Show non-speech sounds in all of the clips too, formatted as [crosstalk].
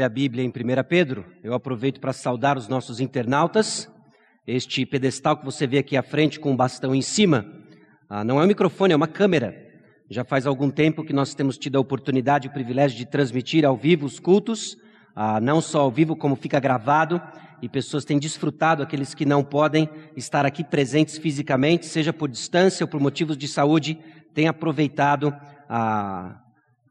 a Bíblia em 1 Pedro, eu aproveito para saudar os nossos internautas. Este pedestal que você vê aqui à frente com um bastão em cima, ah, não é um microfone, é uma câmera. Já faz algum tempo que nós temos tido a oportunidade e o privilégio de transmitir ao vivo os cultos, ah, não só ao vivo, como fica gravado, e pessoas têm desfrutado, aqueles que não podem estar aqui presentes fisicamente, seja por distância ou por motivos de saúde, têm aproveitado, ah,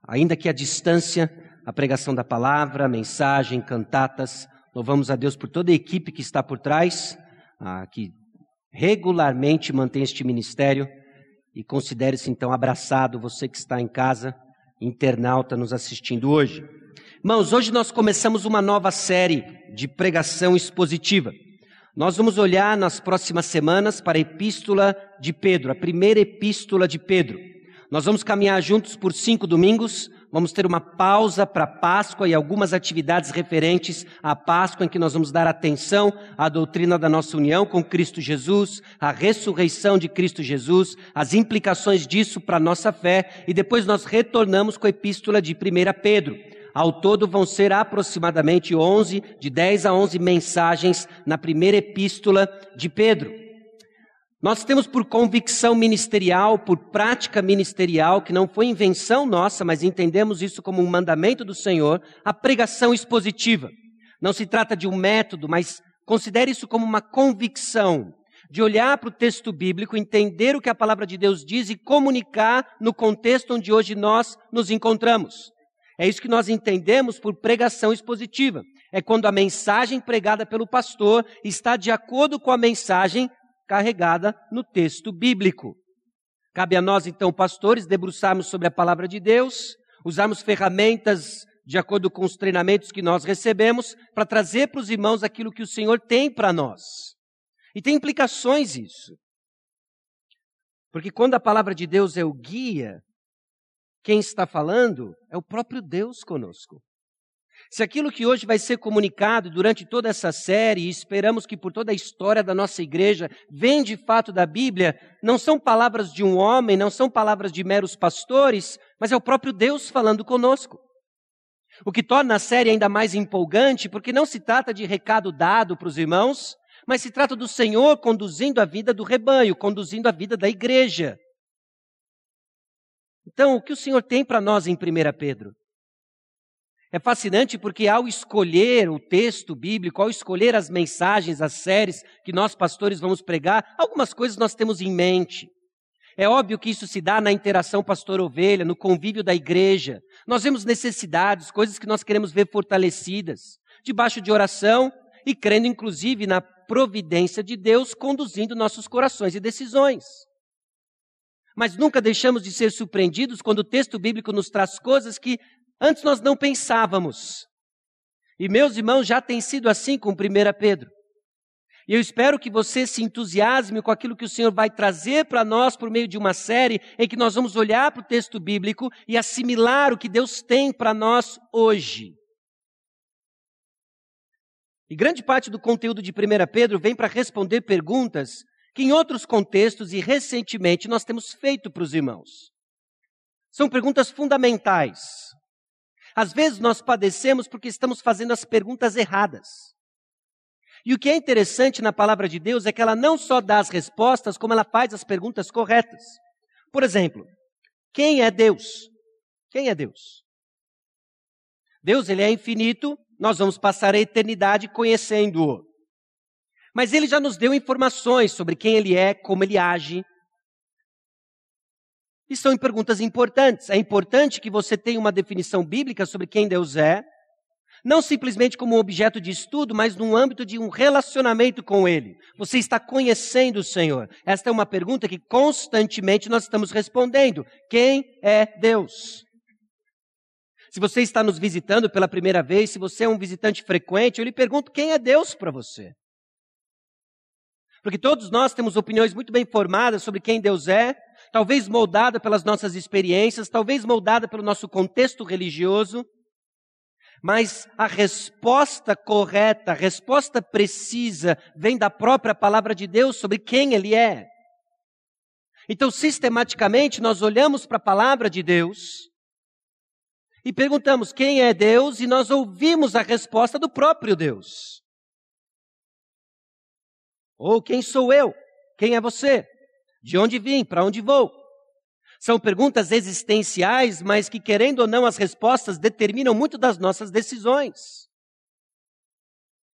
ainda que a distância, a pregação da palavra, mensagem, cantatas. Louvamos a Deus por toda a equipe que está por trás, ah, que regularmente mantém este ministério. E considere-se então abraçado, você que está em casa, internauta nos assistindo hoje. Irmãos, hoje nós começamos uma nova série de pregação expositiva. Nós vamos olhar nas próximas semanas para a epístola de Pedro, a primeira epístola de Pedro. Nós vamos caminhar juntos por cinco domingos, vamos ter uma pausa para Páscoa e algumas atividades referentes à Páscoa, em que nós vamos dar atenção à doutrina da nossa união com Cristo Jesus, à ressurreição de Cristo Jesus, as implicações disso para a nossa fé, e depois nós retornamos com a epístola de 1 Pedro. Ao todo vão ser aproximadamente 11, de 10 a 11 mensagens na primeira epístola de Pedro. Nós temos por convicção ministerial, por prática ministerial, que não foi invenção nossa, mas entendemos isso como um mandamento do Senhor, a pregação expositiva. Não se trata de um método, mas considere isso como uma convicção de olhar para o texto bíblico, entender o que a palavra de Deus diz e comunicar no contexto onde hoje nós nos encontramos. É isso que nós entendemos por pregação expositiva. É quando a mensagem pregada pelo pastor está de acordo com a mensagem carregada no texto bíblico. Cabe a nós, então, pastores, debruçarmos sobre a palavra de Deus, usarmos ferramentas de acordo com os treinamentos que nós recebemos, para trazer para os irmãos aquilo que o Senhor tem para nós. E tem implicações isso. Porque quando a palavra de Deus é o guia, quem está falando é o próprio Deus conosco. Se aquilo que hoje vai ser comunicado durante toda essa série, e esperamos que por toda a história da nossa igreja, vem de fato da Bíblia, não são palavras de um homem, não são palavras de meros pastores, mas é o próprio Deus falando conosco. O que torna a série ainda mais empolgante, porque não se trata de recado dado para os irmãos, mas se trata do Senhor conduzindo a vida do rebanho, conduzindo a vida da igreja. Então, o que o Senhor tem para nós em 1 Pedro? É fascinante porque ao escolher o texto bíblico, ao escolher as mensagens, as séries que nós pastores vamos pregar, algumas coisas nós temos em mente. É óbvio que isso se dá na interação pastor-ovelha, no convívio da igreja. Nós vemos necessidades, coisas que nós queremos ver fortalecidas, debaixo de oração e crendo inclusive na providência de Deus conduzindo nossos corações e decisões. Mas nunca deixamos de ser surpreendidos quando o texto bíblico nos traz coisas que Antes nós não pensávamos. E meus irmãos, já tem sido assim com 1 Pedro. E eu espero que você se entusiasme com aquilo que o Senhor vai trazer para nós por meio de uma série em que nós vamos olhar para o texto bíblico e assimilar o que Deus tem para nós hoje. E grande parte do conteúdo de 1 Pedro vem para responder perguntas que em outros contextos e recentemente nós temos feito para os irmãos. São perguntas fundamentais. Às vezes nós padecemos porque estamos fazendo as perguntas erradas. E o que é interessante na palavra de Deus é que ela não só dá as respostas, como ela faz as perguntas corretas. Por exemplo, quem é Deus? Quem é Deus? Deus, ele é infinito, nós vamos passar a eternidade conhecendo-o. Mas ele já nos deu informações sobre quem ele é, como ele age, e são perguntas importantes. É importante que você tenha uma definição bíblica sobre quem Deus é, não simplesmente como um objeto de estudo, mas no âmbito de um relacionamento com Ele. Você está conhecendo o Senhor? Esta é uma pergunta que constantemente nós estamos respondendo. Quem é Deus? Se você está nos visitando pela primeira vez, se você é um visitante frequente, eu lhe pergunto quem é Deus para você. Porque todos nós temos opiniões muito bem formadas sobre quem Deus é, talvez moldada pelas nossas experiências, talvez moldada pelo nosso contexto religioso, mas a resposta correta, a resposta precisa, vem da própria palavra de Deus sobre quem Ele é. Então, sistematicamente, nós olhamos para a palavra de Deus e perguntamos quem é Deus e nós ouvimos a resposta do próprio Deus. Ou quem sou eu? Quem é você? De onde vim? Para onde vou? São perguntas existenciais, mas que, querendo ou não, as respostas determinam muito das nossas decisões.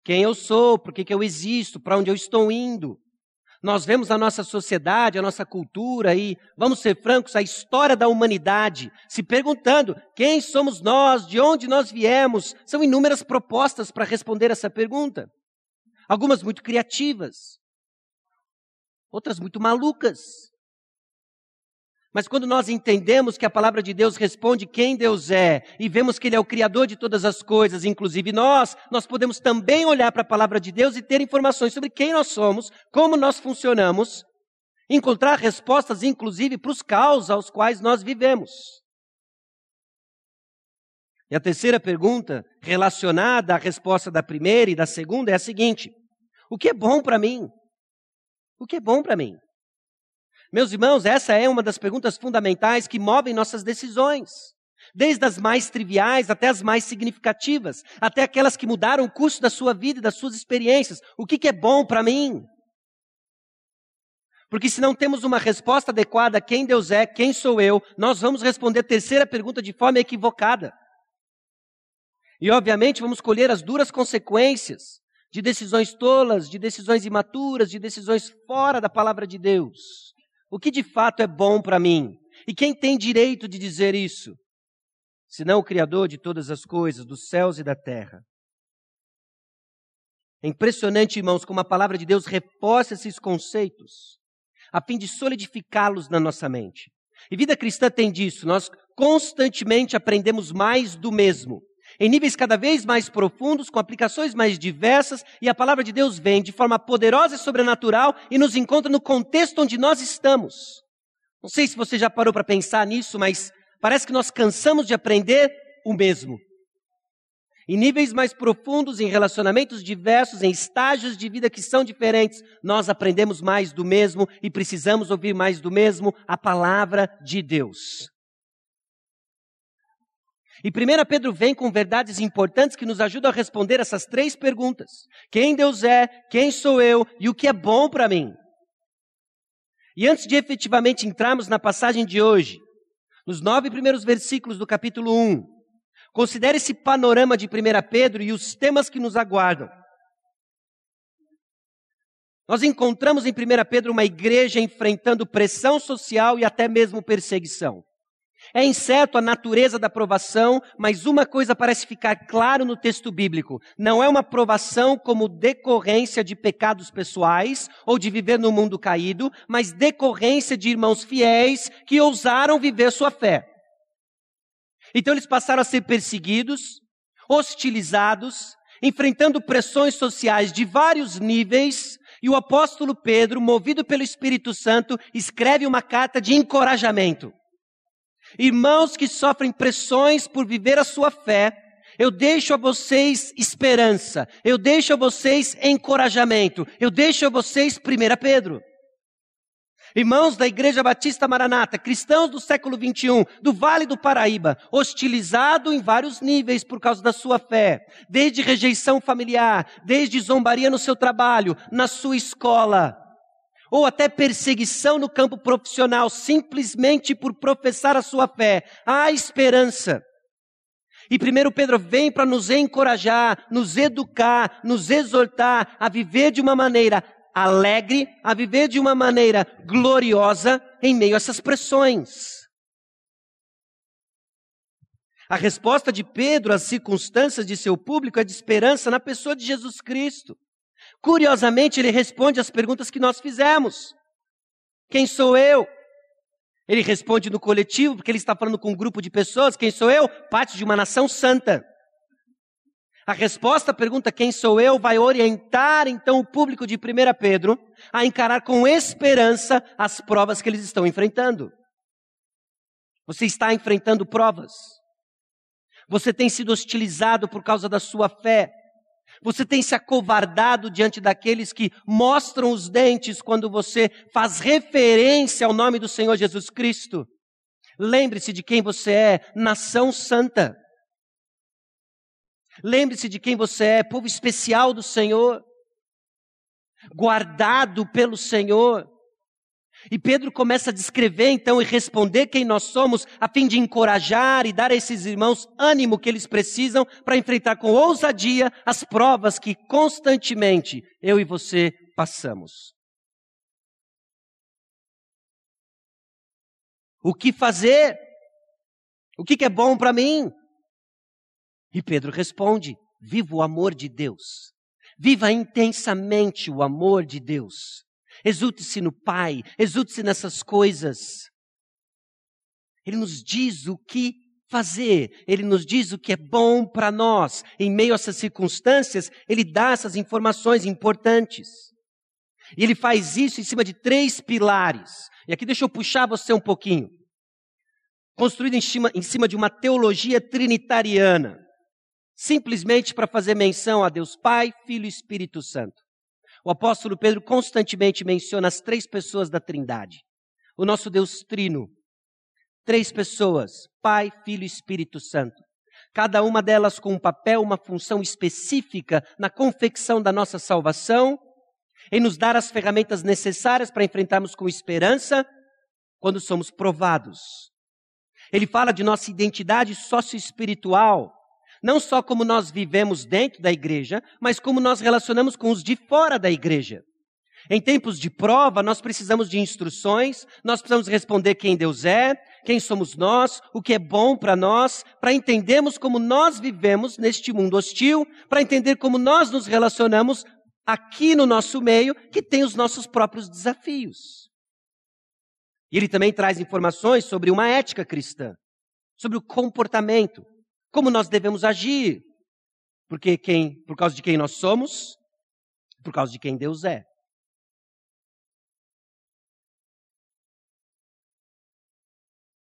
Quem eu sou, por que, que eu existo, para onde eu estou indo. Nós vemos a nossa sociedade, a nossa cultura e, vamos ser francos, a história da humanidade, se perguntando quem somos nós, de onde nós viemos. São inúmeras propostas para responder essa pergunta. Algumas muito criativas, outras muito malucas. Mas quando nós entendemos que a palavra de Deus responde quem Deus é e vemos que Ele é o Criador de todas as coisas, inclusive nós, nós podemos também olhar para a palavra de Deus e ter informações sobre quem nós somos, como nós funcionamos, encontrar respostas, inclusive, para os caos aos quais nós vivemos. E a terceira pergunta, relacionada à resposta da primeira e da segunda, é a seguinte: O que é bom para mim? O que é bom para mim? Meus irmãos, essa é uma das perguntas fundamentais que movem nossas decisões. Desde as mais triviais até as mais significativas, até aquelas que mudaram o curso da sua vida e das suas experiências. O que, que é bom para mim? Porque se não temos uma resposta adequada a quem Deus é, quem sou eu, nós vamos responder a terceira pergunta de forma equivocada. E obviamente vamos colher as duras consequências de decisões tolas, de decisões imaturas, de decisões fora da palavra de Deus. O que de fato é bom para mim? E quem tem direito de dizer isso? Senão o Criador de todas as coisas, dos céus e da terra. É impressionante, irmãos, como a palavra de Deus reforça esses conceitos, a fim de solidificá-los na nossa mente. E vida cristã tem disso, nós constantemente aprendemos mais do mesmo em níveis cada vez mais profundos, com aplicações mais diversas, e a palavra de Deus vem de forma poderosa e sobrenatural e nos encontra no contexto onde nós estamos. Não sei se você já parou para pensar nisso, mas parece que nós cansamos de aprender o mesmo. Em níveis mais profundos, em relacionamentos diversos, em estágios de vida que são diferentes, nós aprendemos mais do mesmo e precisamos ouvir mais do mesmo a palavra de Deus. E 1 Pedro vem com verdades importantes que nos ajudam a responder essas três perguntas: quem Deus é, quem sou eu e o que é bom para mim. E antes de efetivamente entrarmos na passagem de hoje, nos nove primeiros versículos do capítulo 1, considere esse panorama de 1 Pedro e os temas que nos aguardam. Nós encontramos em 1 Pedro uma igreja enfrentando pressão social e até mesmo perseguição. É incerto a natureza da provação, mas uma coisa parece ficar claro no texto bíblico: não é uma provação como decorrência de pecados pessoais ou de viver no mundo caído, mas decorrência de irmãos fiéis que ousaram viver sua fé. Então eles passaram a ser perseguidos, hostilizados, enfrentando pressões sociais de vários níveis, e o apóstolo Pedro, movido pelo Espírito Santo, escreve uma carta de encorajamento. Irmãos que sofrem pressões por viver a sua fé, eu deixo a vocês esperança, eu deixo a vocês encorajamento, eu deixo a vocês 1 Pedro. Irmãos da Igreja Batista Maranata, cristãos do século 21, do Vale do Paraíba, hostilizado em vários níveis por causa da sua fé, desde rejeição familiar, desde zombaria no seu trabalho, na sua escola, ou até perseguição no campo profissional, simplesmente por professar a sua fé. Há esperança. E primeiro Pedro vem para nos encorajar, nos educar, nos exortar a viver de uma maneira alegre, a viver de uma maneira gloriosa em meio a essas pressões. A resposta de Pedro às circunstâncias de seu público é de esperança na pessoa de Jesus Cristo. Curiosamente, ele responde às perguntas que nós fizemos. Quem sou eu? Ele responde no coletivo, porque ele está falando com um grupo de pessoas. Quem sou eu? Parte de uma nação santa. A resposta à pergunta quem sou eu vai orientar então o público de 1 Pedro a encarar com esperança as provas que eles estão enfrentando. Você está enfrentando provas. Você tem sido hostilizado por causa da sua fé. Você tem se acovardado diante daqueles que mostram os dentes quando você faz referência ao nome do Senhor Jesus Cristo. Lembre-se de quem você é, nação santa. Lembre-se de quem você é, povo especial do Senhor, guardado pelo Senhor. E Pedro começa a descrever então e responder quem nós somos, a fim de encorajar e dar a esses irmãos ânimo que eles precisam para enfrentar com ousadia as provas que constantemente eu e você passamos. O que fazer? O que, é bom para mim? E Pedro responde: viva o amor de Deus. Viva intensamente o amor de Deus. Exulte-se no Pai, exulte-se nessas coisas. Ele nos diz o que fazer, ele nos diz o que é bom para nós. Em meio a essas circunstâncias, ele dá essas informações importantes. E ele faz isso em cima de três pilares. E aqui deixa eu puxar você um pouquinho. Construído em cima, em cima de uma teologia trinitariana simplesmente para fazer menção a Deus Pai, Filho e Espírito Santo. O apóstolo Pedro constantemente menciona as três pessoas da Trindade. O nosso Deus Trino. Três pessoas: Pai, Filho e Espírito Santo. Cada uma delas com um papel, uma função específica na confecção da nossa salvação, em nos dar as ferramentas necessárias para enfrentarmos com esperança quando somos provados. Ele fala de nossa identidade socioespiritual, não só como nós vivemos dentro da igreja, mas como nós relacionamos com os de fora da igreja. Em tempos de prova, nós precisamos de instruções, nós precisamos responder quem Deus é, quem somos nós, o que é bom para nós, para entendermos como nós vivemos neste mundo hostil, para entender como nós nos relacionamos aqui no nosso meio, que tem os nossos próprios desafios. E ele também traz informações sobre uma ética cristã, sobre o comportamento, como nós devemos agir. Porque quem, por causa de quem nós somos, por causa de quem Deus é.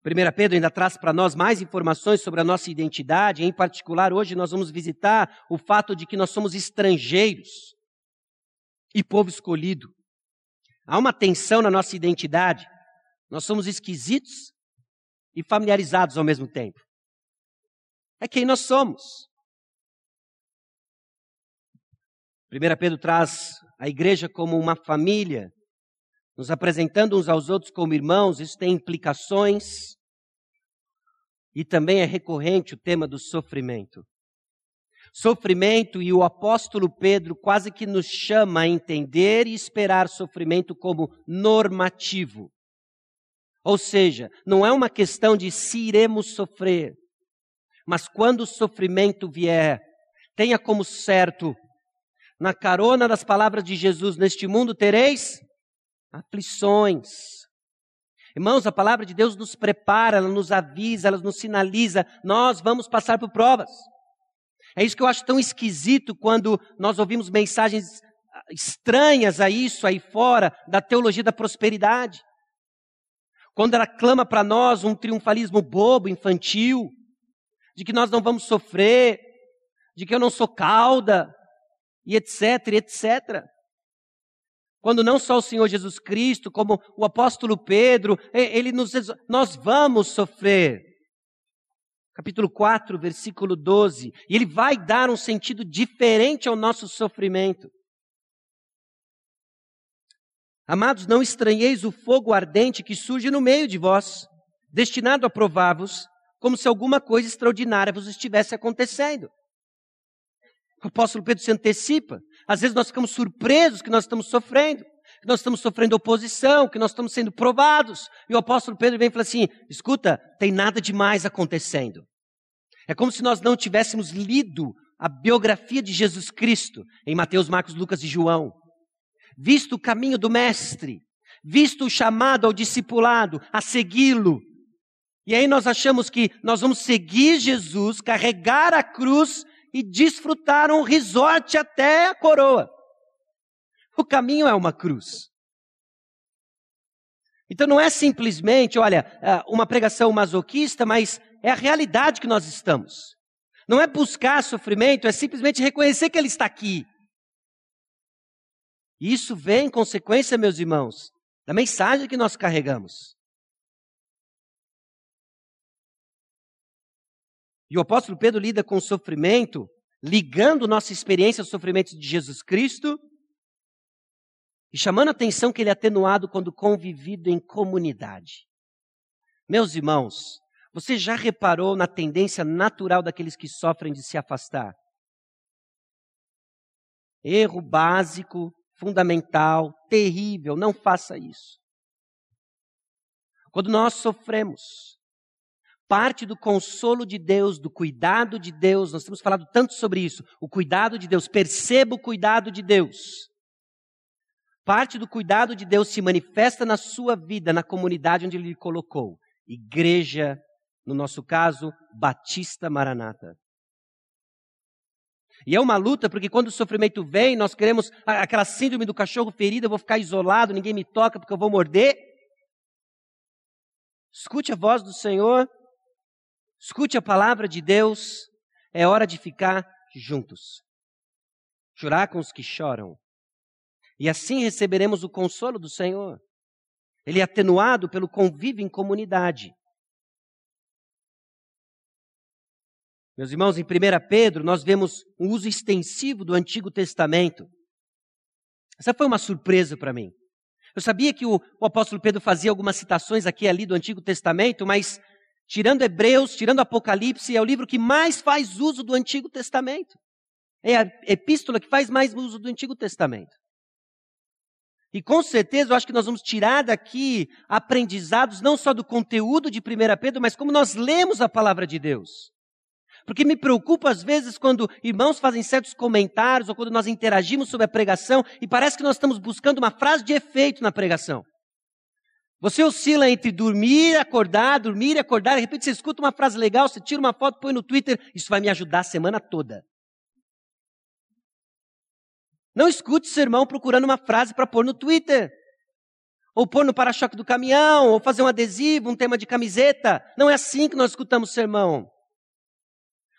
Primeira Pedro ainda traz para nós mais informações sobre a nossa identidade, em particular hoje nós vamos visitar o fato de que nós somos estrangeiros e povo escolhido. Há uma tensão na nossa identidade. Nós somos esquisitos e familiarizados ao mesmo tempo é quem nós somos. 1 Pedro traz a igreja como uma família, nos apresentando uns aos outros como irmãos, isso tem implicações. E também é recorrente o tema do sofrimento. Sofrimento, e o apóstolo Pedro quase que nos chama a entender e esperar sofrimento como normativo. Ou seja, não é uma questão de se iremos sofrer, mas quando o sofrimento vier, tenha como certo, na carona das palavras de Jesus, neste mundo tereis aflições. Irmãos, a palavra de Deus nos prepara, ela nos avisa, ela nos sinaliza, nós vamos passar por provas. É isso que eu acho tão esquisito quando nós ouvimos mensagens estranhas a isso aí fora da teologia da prosperidade. Quando ela clama para nós um triunfalismo bobo, infantil, de que nós não vamos sofrer, de que eu não sou cauda, e etc, etc. Quando não só o Senhor Jesus Cristo, como o apóstolo Pedro, ele nos nós vamos sofrer. Capítulo 4, versículo 12. E ele vai dar um sentido diferente ao nosso sofrimento. Amados, não estranheis o fogo ardente que surge no meio de vós, destinado a provar-vos, como se alguma coisa extraordinária vos estivesse acontecendo. O apóstolo Pedro se antecipa. Às vezes nós ficamos surpresos que nós estamos sofrendo, que nós estamos sofrendo oposição, que nós estamos sendo provados. E o apóstolo Pedro vem e fala assim: escuta, tem nada demais acontecendo. É como se nós não tivéssemos lido a biografia de Jesus Cristo em Mateus, Marcos, Lucas e João. Visto o caminho do Mestre, visto o chamado ao discipulado, a segui-lo, e aí nós achamos que nós vamos seguir Jesus, carregar a cruz e desfrutar um resort até a coroa. O caminho é uma cruz. Então não é simplesmente, olha, é, uma pregação masoquista, mas é a realidade que nós estamos. Não é buscar sofrimento, é simplesmente reconhecer que ele está aqui. E isso vem em consequência, meus irmãos, da mensagem que nós carregamos. E o apóstolo Pedro lida com o sofrimento, ligando nossa experiência aos sofrimentos de Jesus Cristo e chamando a atenção que ele é atenuado quando convivido em comunidade. Meus irmãos, você já reparou na tendência natural daqueles que sofrem de se afastar? Erro básico, fundamental, terrível, não faça isso. Quando nós sofremos, parte do consolo de Deus, do cuidado de Deus, nós temos falado tanto sobre isso, o cuidado de Deus, perceba o cuidado de Deus. Parte do cuidado de Deus se manifesta na sua vida, na comunidade onde Ele lhe colocou. Igreja, no nosso caso, Batista Maranata. E é uma luta, porque quando o sofrimento vem, nós queremos aquela síndrome do cachorro ferido, eu vou ficar isolado, ninguém me toca porque eu vou morder. Escute a voz do Senhor, escute a palavra de Deus, é hora de ficar juntos. Chorar com os que choram. E assim receberemos o consolo do Senhor. Ele é atenuado pelo convívio em comunidade. Meus irmãos, em 1 Pedro, nós vemos um uso extensivo do Antigo Testamento. Essa foi uma surpresa para mim. Eu sabia que o, o, apóstolo Pedro fazia algumas citações aqui e ali do Antigo Testamento, mas tirando Hebreus, tirando Apocalipse, é o livro que mais faz uso do Antigo Testamento. É a epístola que faz mais uso do Antigo Testamento. E com certeza eu acho que nós vamos tirar daqui aprendizados não só do conteúdo de 1 Pedro, mas como nós lemos a palavra de Deus. Porque me preocupa às vezes quando irmãos fazem certos comentários ou quando nós interagimos sobre a pregação e parece que nós estamos buscando uma frase de efeito na pregação. Você oscila entre dormir, acordar, dormir e acordar, de repente você escuta uma frase legal, você tira uma foto, põe no Twitter, isso vai me ajudar a semana toda. Não escute sermão procurando uma frase para pôr no Twitter. Ou pôr no para-choque do caminhão, ou fazer um adesivo, um tema de camiseta. Não é assim que nós escutamos sermão.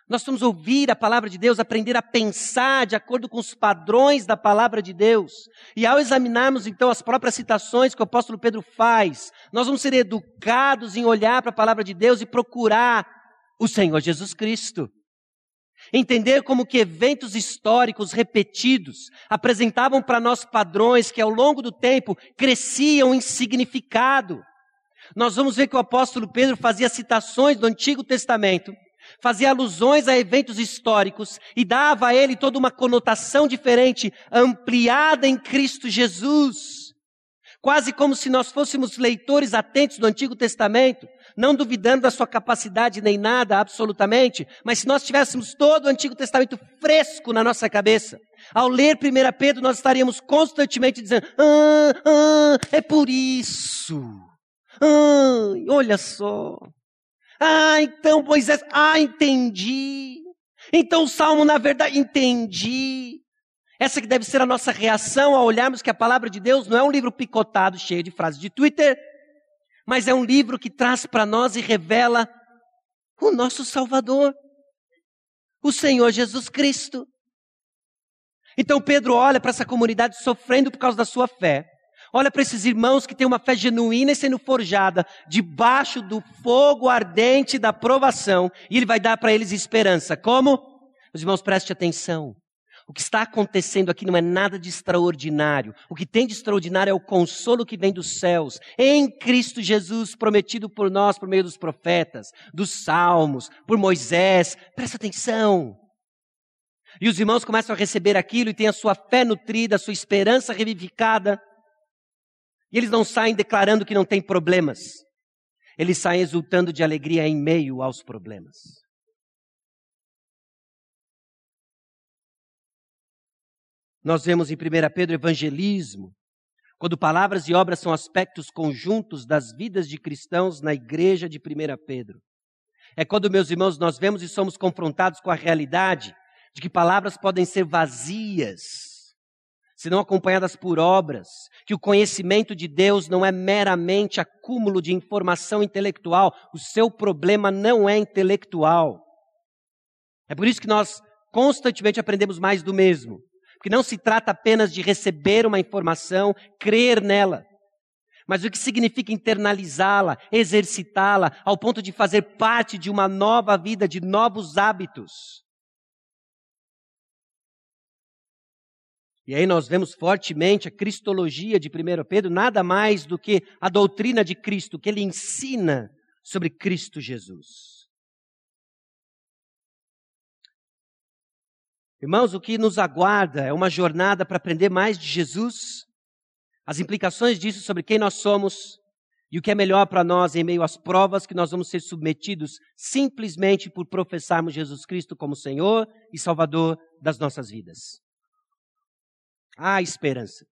Nós vamos ouvir a palavra de Deus, aprender a pensar de acordo com os padrões da palavra de Deus. E ao examinarmos então as próprias citações que o apóstolo Pedro faz, nós vamos ser educados em olhar para a palavra de Deus e procurar o Senhor Jesus Cristo. Entender como que eventos históricos repetidos apresentavam para nós padrões que ao longo do tempo cresciam em significado. Nós vamos ver que o apóstolo Pedro fazia citações do Antigo Testamento fazia alusões a eventos históricos e dava a ele toda uma conotação diferente, ampliada em Cristo Jesus. Quase como se nós fôssemos leitores atentos do Antigo Testamento, não duvidando da sua capacidade nem nada, absolutamente, mas se nós tivéssemos todo o Antigo Testamento fresco na nossa cabeça, ao ler 1 Pedro, nós estaríamos constantemente dizendo: ah, ah, é por isso. Ah, olha só. Ah, então Moisés, ah, entendi. Então o salmo, na verdade, entendi. Essa que deve ser a nossa reação ao olharmos que a palavra de Deus não é um livro picotado, cheio de frases de Twitter, mas é um livro que traz para nós e revela o nosso Salvador, o Senhor Jesus Cristo. Então Pedro olha para essa comunidade sofrendo por causa da sua fé. Olha para esses irmãos que têm uma fé genuína e sendo forjada debaixo do fogo ardente da provação, e ele vai dar para eles esperança. Como? Os irmãos, preste atenção. O que está acontecendo aqui não é nada de extraordinário. O que tem de extraordinário é o consolo que vem dos céus, em Cristo Jesus, prometido por nós por meio dos profetas, dos salmos, por Moisés. Presta atenção. E os irmãos começam a receber aquilo e têm a sua fé nutrida, a sua esperança revivificada. E eles não saem declarando que não tem problemas. Eles saem exultando de alegria em meio aos problemas. Nós vemos em 1 Pedro evangelismo, quando palavras e obras são aspectos conjuntos das vidas de cristãos na igreja de 1 Pedro. É quando, meus irmãos, nós vemos e somos confrontados com a realidade de que palavras podem ser vazias se não acompanhadas por obras, que o conhecimento de Deus não é meramente acúmulo de informação intelectual, o seu problema não é intelectual. É por isso que nós constantemente aprendemos mais do mesmo, porque não se trata apenas de receber uma informação, crer nela, mas o que significa internalizá-la, exercitá-la, ao ponto de fazer parte de uma nova vida, de novos hábitos. E aí nós vemos fortemente a cristologia de 1 Pedro, nada mais do que a doutrina de Cristo, que ele ensina sobre Cristo Jesus. Irmãos, o que nos aguarda é uma jornada para aprender mais de Jesus, as implicações disso sobre quem nós somos e o que é melhor para nós em meio às provas que nós vamos ser submetidos simplesmente por professarmos Jesus Cristo como Senhor e Salvador das nossas vidas. Há esperança.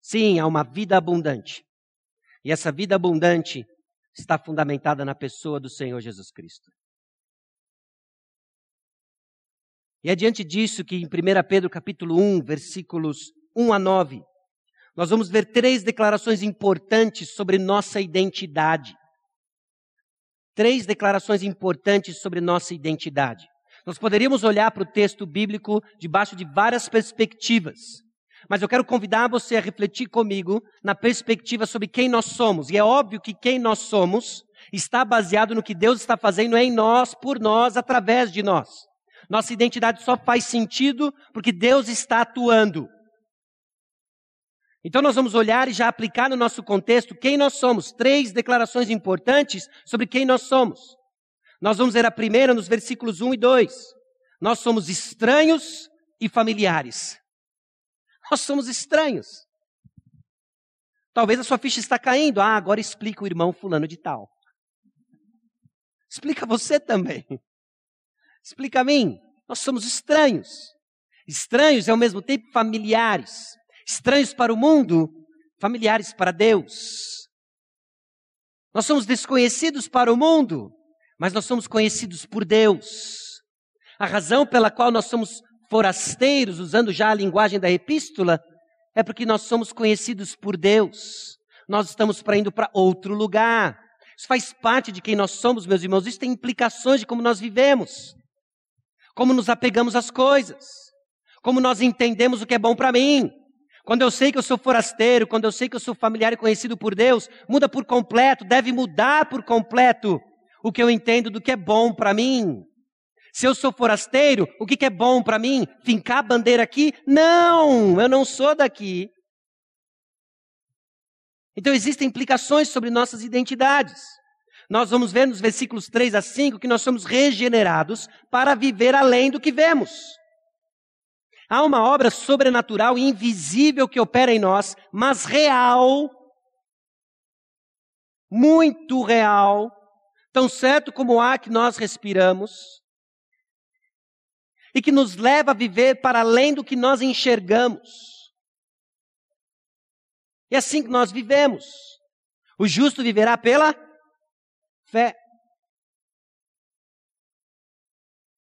Sim, há uma vida abundante. E essa vida abundante está fundamentada na pessoa do Senhor Jesus Cristo. E é diante disso que em 1 Pedro capítulo 1, versículos 1 a 9, nós vamos ver três declarações importantes sobre nossa identidade. Três declarações importantes sobre nossa identidade. Nós poderíamos olhar para o texto bíblico debaixo de várias perspectivas. Mas eu quero convidar você a refletir comigo na perspectiva sobre quem nós somos. E é óbvio que quem nós somos está baseado no que Deus está fazendo em nós, por nós, através de nós. Nossa identidade só faz sentido porque Deus está atuando. Então nós vamos olhar e já aplicar no nosso contexto quem nós somos. Três declarações importantes sobre quem nós somos. Nós vamos ver a primeira nos versículos 1 e 2. Nós somos estranhos e familiares. Nós somos estranhos. Talvez a sua ficha está caindo. Ah, agora explica o irmão fulano de tal. Explica você também. Explica a mim. Nós somos estranhos. Estranhos e ao mesmo tempo familiares estranhos para o mundo, familiares para Deus. Nós somos desconhecidos para o mundo, mas nós somos conhecidos por Deus. A razão pela qual nós somos forasteiros, usando já a linguagem da epístola, é porque nós somos conhecidos por Deus. Nós estamos para indo para outro lugar. Isso faz parte de quem nós somos, meus irmãos. Isso tem implicações de como nós vivemos, como nos apegamos às coisas, como nós entendemos o que é bom para mim, quando eu sei que eu sou forasteiro, quando eu sei que eu sou familiar e conhecido por Deus, muda por completo, deve mudar por completo o que eu entendo do que é bom para mim. Se eu sou forasteiro, o que, é bom para mim? Fincar a bandeira aqui? Não, eu não sou daqui. Então existem implicações sobre nossas identidades. Nós vamos ver nos versículos 3 a 5 que nós somos regenerados para viver além do que vemos. Há uma obra sobrenatural e invisível que opera em nós, mas real, muito real, tão certo como o ar que nós respiramos, e que nos leva a viver para além do que nós enxergamos. E é assim que nós vivemos. O justo viverá pela fé.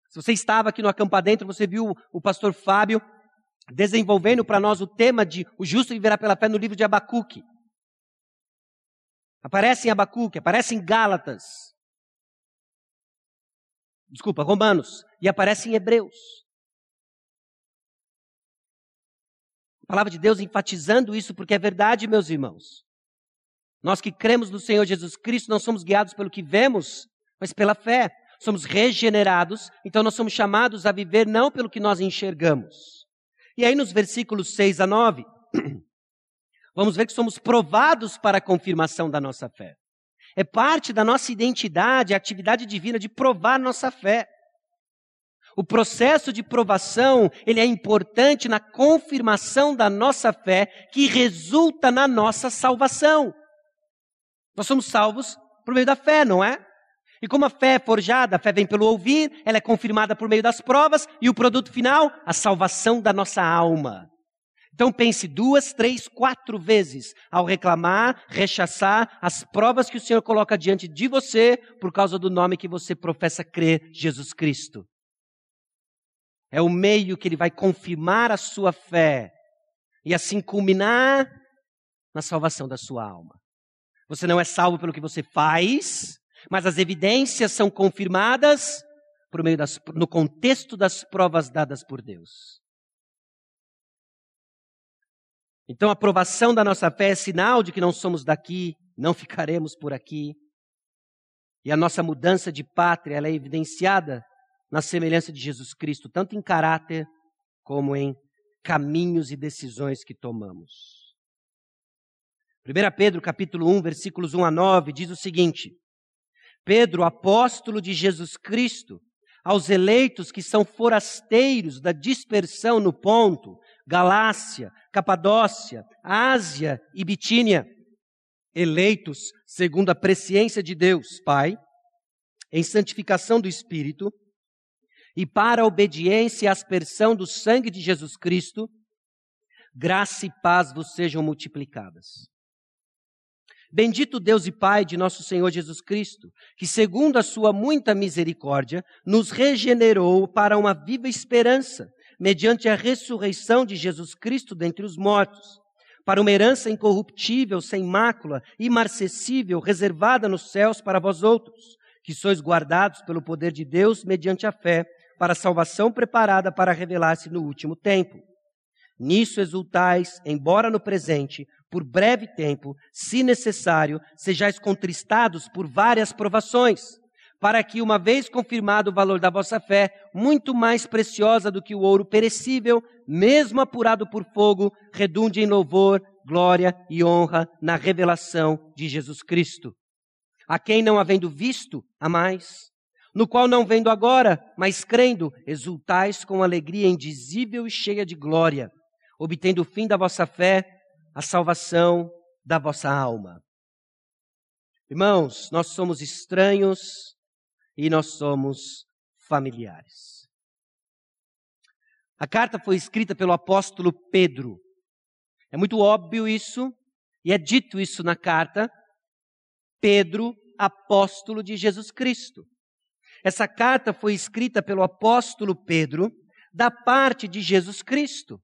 Se você estava aqui no Acampa Dentro, você viu o pastor Fábio desenvolvendo para nós o tema de o justo viverá pela fé no livro de Abacuque. Aparece em Abacuque, aparece em Gálatas. Desculpa, Romanos. E aparece em Hebreus. A palavra de Deus enfatizando isso porque é verdade, meus irmãos. Nós que cremos no Senhor Jesus Cristo não somos guiados pelo que vemos, mas pela fé somos regenerados, então nós somos chamados a viver não pelo que nós enxergamos. E aí nos versículos 6 a 9, [clears throat] vamos ver que somos provados para a confirmação da nossa fé. É parte da nossa identidade, a atividade divina de provar nossa fé. O processo de provação, ele é importante na confirmação da nossa fé, que resulta na nossa salvação. Nós somos salvos por meio da fé, não é? E como a fé é forjada, a fé vem pelo ouvir, ela é confirmada por meio das provas, e o produto final, a salvação da nossa alma. Então pense duas, três, quatro vezes ao reclamar, rechaçar as provas que o Senhor coloca diante de você por causa do nome que você professa crer, Jesus Cristo. É o meio que ele vai confirmar a sua fé e assim culminar na salvação da sua alma. Você não é salvo pelo que você faz, mas as evidências são confirmadas por meio das, no contexto das provas dadas por Deus. Então, a aprovação da nossa fé é sinal de que não somos daqui, não ficaremos por aqui. E a nossa mudança de pátria é evidenciada na semelhança de Jesus Cristo, tanto em caráter como em caminhos e decisões que tomamos. 1 Pedro capítulo 1, versículos 1 a 9, diz o seguinte: Pedro, apóstolo de Jesus Cristo, aos eleitos que são forasteiros da dispersão no ponto, Galácia, Capadócia, Ásia e Bitínia, eleitos segundo a presciência de Deus, Pai, em santificação do Espírito, e para a obediência e aspersão do sangue de Jesus Cristo, graça e paz vos sejam multiplicadas. Bendito Deus e Pai de nosso Senhor Jesus Cristo, que, segundo a sua muita misericórdia, nos regenerou para uma viva esperança, mediante a ressurreição de Jesus Cristo dentre os mortos, para uma herança incorruptível, sem mácula, imarcessível, reservada nos céus para vós outros, que sois guardados pelo poder de Deus mediante a fé, para a salvação preparada para revelar-se no último tempo. Nisso exultais, embora no presente, por breve tempo, se necessário, sejais contristados por várias provações, para que, uma vez confirmado o valor da vossa fé, muito mais preciosa do que o ouro perecível, mesmo apurado por fogo, redunde em louvor, glória e honra na revelação de Jesus Cristo. A quem não havendo visto, a mais, no qual não vendo agora, mas crendo, exultais com alegria indizível e cheia de glória, obtendo o fim da vossa fé, a salvação da vossa alma. Irmãos, nós somos estranhos e nós somos familiares. A carta foi escrita pelo apóstolo Pedro. É muito óbvio isso, e é dito isso na carta. Pedro, apóstolo de Jesus Cristo. Essa carta foi escrita pelo apóstolo Pedro da parte de Jesus Cristo.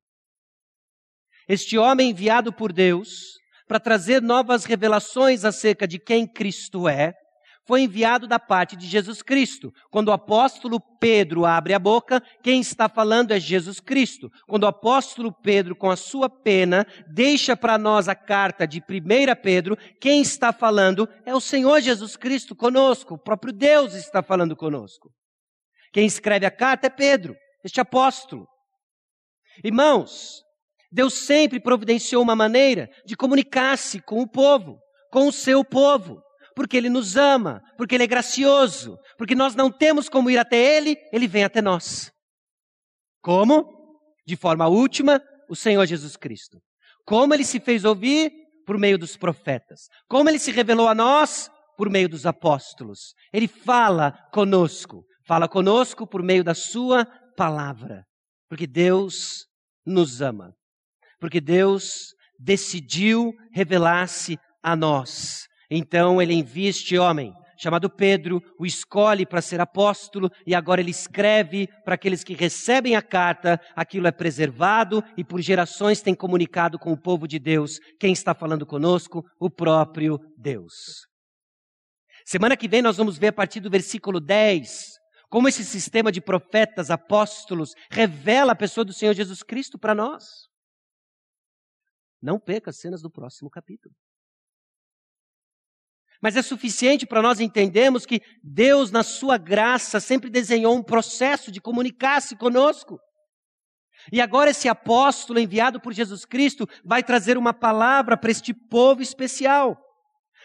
Este homem enviado por Deus para trazer novas revelações acerca de quem Cristo é, foi enviado da parte de Jesus Cristo. Quando o apóstolo Pedro abre a boca, quem está falando é Jesus Cristo. Quando o apóstolo Pedro, com a sua pena, deixa para nós a carta de 1 Pedro, quem está falando é o Senhor Jesus Cristo conosco. O próprio Deus está falando conosco. Quem escreve a carta é Pedro, este apóstolo. Irmãos, Deus sempre providenciou uma maneira de comunicar-se com o povo, com o seu povo, porque Ele nos ama, porque Ele é gracioso, porque nós não temos como ir até Ele, Ele vem até nós. Como? De forma última, o Senhor Jesus Cristo. Como Ele se fez ouvir? Por meio dos profetas. Como Ele se revelou a nós? Por meio dos apóstolos. Ele fala conosco. Fala conosco por meio da Sua palavra. Porque Deus nos ama porque Deus decidiu revelar-se a nós. Então ele envia este homem, chamado Pedro, o escolhe para ser apóstolo e agora ele escreve para aqueles que recebem a carta, aquilo é preservado e por gerações tem comunicado com o povo de Deus. Quem está falando conosco? O próprio Deus. Semana que vem nós vamos ver a partir do versículo 10 como esse sistema de profetas, apóstolos, revela a pessoa do Senhor Jesus Cristo para nós. Não perca as cenas do próximo capítulo. Mas é suficiente para nós entendermos que Deus, na sua graça, sempre desenhou um processo de comunicar-se conosco. E agora esse apóstolo enviado por Jesus Cristo vai trazer uma palavra para este povo especial.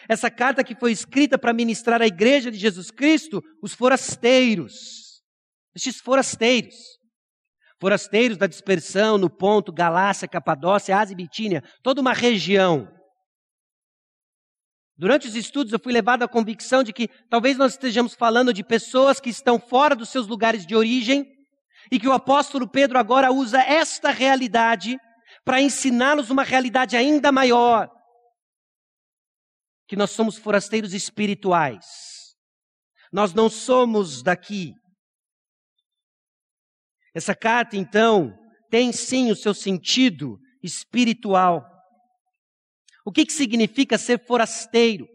Essa carta que foi escrita para ministrar à igreja de Jesus Cristo, os forasteiros. Estes forasteiros forasteiros da dispersão no ponto, Galácia, Capadócia, Ásia e Bitínia, toda uma região. Durante os estudos eu fui levado à convicção de que talvez nós estejamos falando de pessoas que estão fora dos seus lugares de origem e que o apóstolo Pedro agora usa esta realidade para ensiná-los uma realidade ainda maior. Que nós somos forasteiros espirituais. Nós não somos daqui. Essa carta, então, tem sim o seu sentido espiritual. O que, que significa ser forasteiro?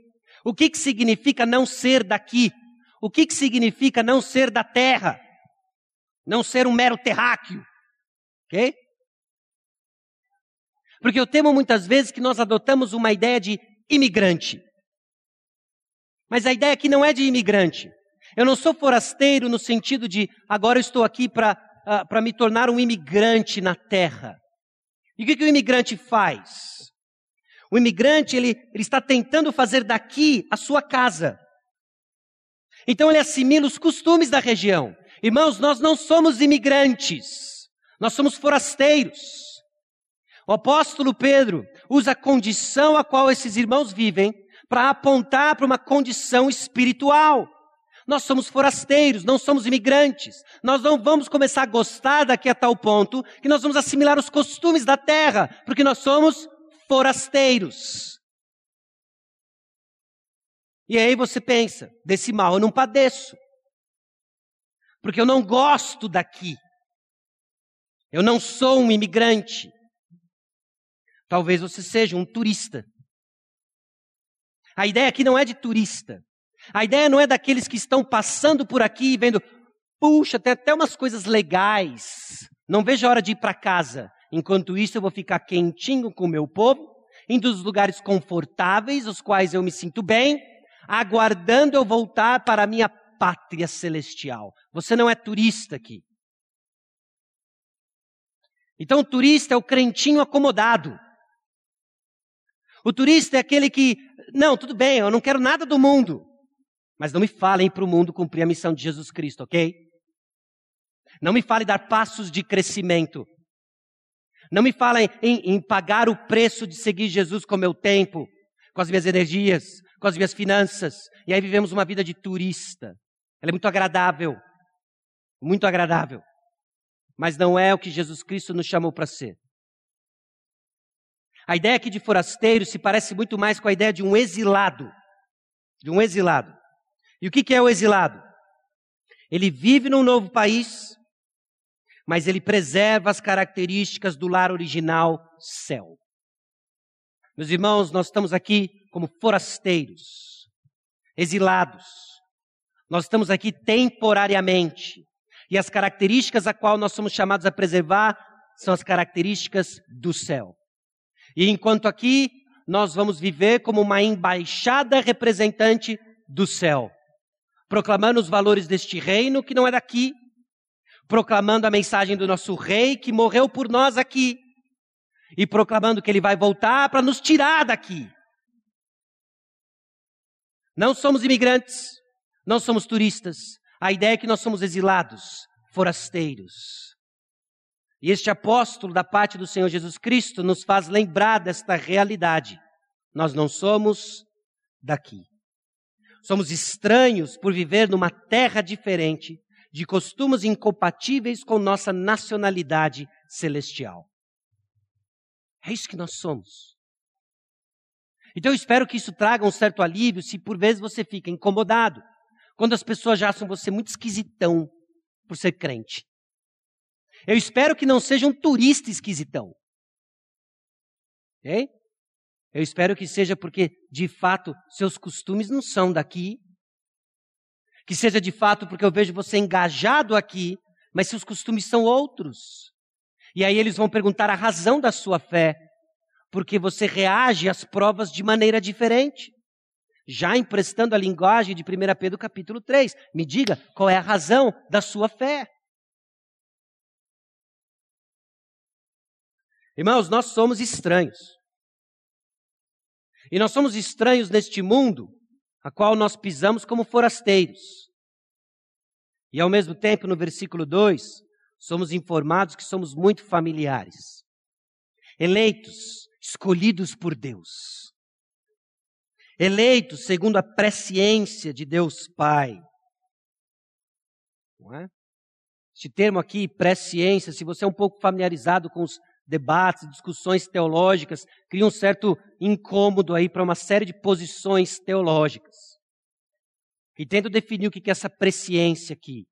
O que, que significa não ser daqui? O que, que significa não ser da terra? Não ser um mero terráqueo. Ok? Porque eu temo muitas vezes que nós adotamos uma ideia de imigrante. Mas a ideia aqui não é de imigrante. Eu não sou forasteiro no sentido de agora eu estou aqui para ah, me tornar um imigrante na terra. E o que, que o imigrante faz? O imigrante ele, ele está tentando fazer daqui a sua casa. Então ele assimila os costumes da região. Irmãos, nós não somos imigrantes, nós somos forasteiros. O apóstolo Pedro usa a condição a qual esses irmãos vivem para apontar para uma condição espiritual. Nós somos forasteiros, não somos imigrantes. Nós não vamos começar a gostar daqui a tal ponto que nós vamos assimilar os costumes da terra, porque nós somos forasteiros. E aí você pensa, desse mal eu não padeço. Porque eu não gosto daqui. Eu não sou um imigrante. Talvez você seja um turista. A ideia aqui não é de turista. A ideia não é daqueles que estão passando por aqui e vendo, puxa, tem até umas coisas legais. Não vejo a hora de ir para casa. Enquanto isso, eu vou ficar quentinho com o meu povo, indo dos lugares confortáveis, os quais eu me sinto bem, aguardando eu voltar para a minha pátria celestial. Você não é turista aqui. Então, o turista é o crentinho acomodado. O turista é aquele que, não, tudo bem, eu não quero nada do mundo. Mas não me falem para o mundo cumprir a missão de Jesus Cristo, ok? Não me fale dar passos de crescimento. Não me falem em, em pagar o preço de seguir Jesus com o meu tempo, com as minhas energias, com as minhas finanças. E aí vivemos uma vida de turista. Ela é muito agradável. Muito agradável. Mas não é o que Jesus Cristo nos chamou para ser. A ideia aqui de forasteiro se parece muito mais com a ideia de um exilado. De um exilado. E o que é o exilado? Ele vive num novo país, mas ele preserva as características do lar original, céu. Meus irmãos, nós estamos aqui como forasteiros, exilados. Nós estamos aqui temporariamente. E as características a qual nós somos chamados a preservar são as características do céu. E enquanto aqui nós vamos viver como uma embaixada representante do céu proclamando os valores deste reino que não é daqui, proclamando a mensagem do nosso rei que morreu por nós aqui, e proclamando que ele vai voltar para nos tirar daqui. Não somos imigrantes, não somos turistas. A ideia é que nós somos exilados, forasteiros. E este apóstolo da parte do Senhor Jesus Cristo nos faz lembrar desta realidade. Nós não somos daqui. Somos estranhos por viver numa terra diferente, de costumes incompatíveis com nossa nacionalidade celestial. É isso que nós somos. Então eu espero que isso traga um certo alívio se por vezes você fica incomodado, quando as pessoas já acham você muito esquisitão por ser crente. Eu espero que não seja um turista esquisitão. Ok? Eu espero que seja porque, de fato, seus costumes não são daqui. Que seja de fato porque eu vejo você engajado aqui, mas seus costumes são outros. E aí eles vão perguntar a razão da sua fé, porque você reage às provas de maneira diferente. Já emprestando a linguagem de 1 Pedro capítulo 3. Me diga qual é a razão da sua fé. Irmãos, nós somos estranhos. E nós somos estranhos neste mundo, a qual nós pisamos como forasteiros. E ao mesmo tempo, no versículo 2, somos informados que somos muito familiares. Eleitos, escolhidos por Deus. Eleitos segundo a presciência de Deus Pai. Não é? Este termo aqui, presciência, se você é um pouco familiarizado com os debates, discussões teológicas, cria um certo incômodo aí para uma série de posições teológicas. E tento definir o que é essa presciência aqui.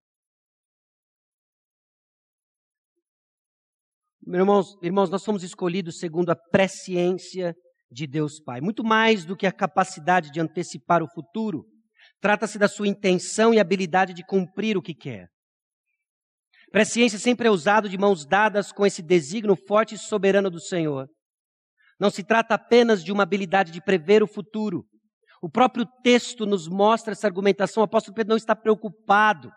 Irmãos, irmãos, nós somos escolhidos segundo a presciência de Deus Pai. Muito mais do que a capacidade de antecipar o futuro, trata-se da sua intenção e habilidade de cumprir o que quer. Presciência sempre é usado de mãos dadas com esse desígnio forte e soberano do Senhor. Não se trata apenas de uma habilidade de prever o futuro. O próprio texto nos mostra essa argumentação. O apóstolo Pedro não está preocupado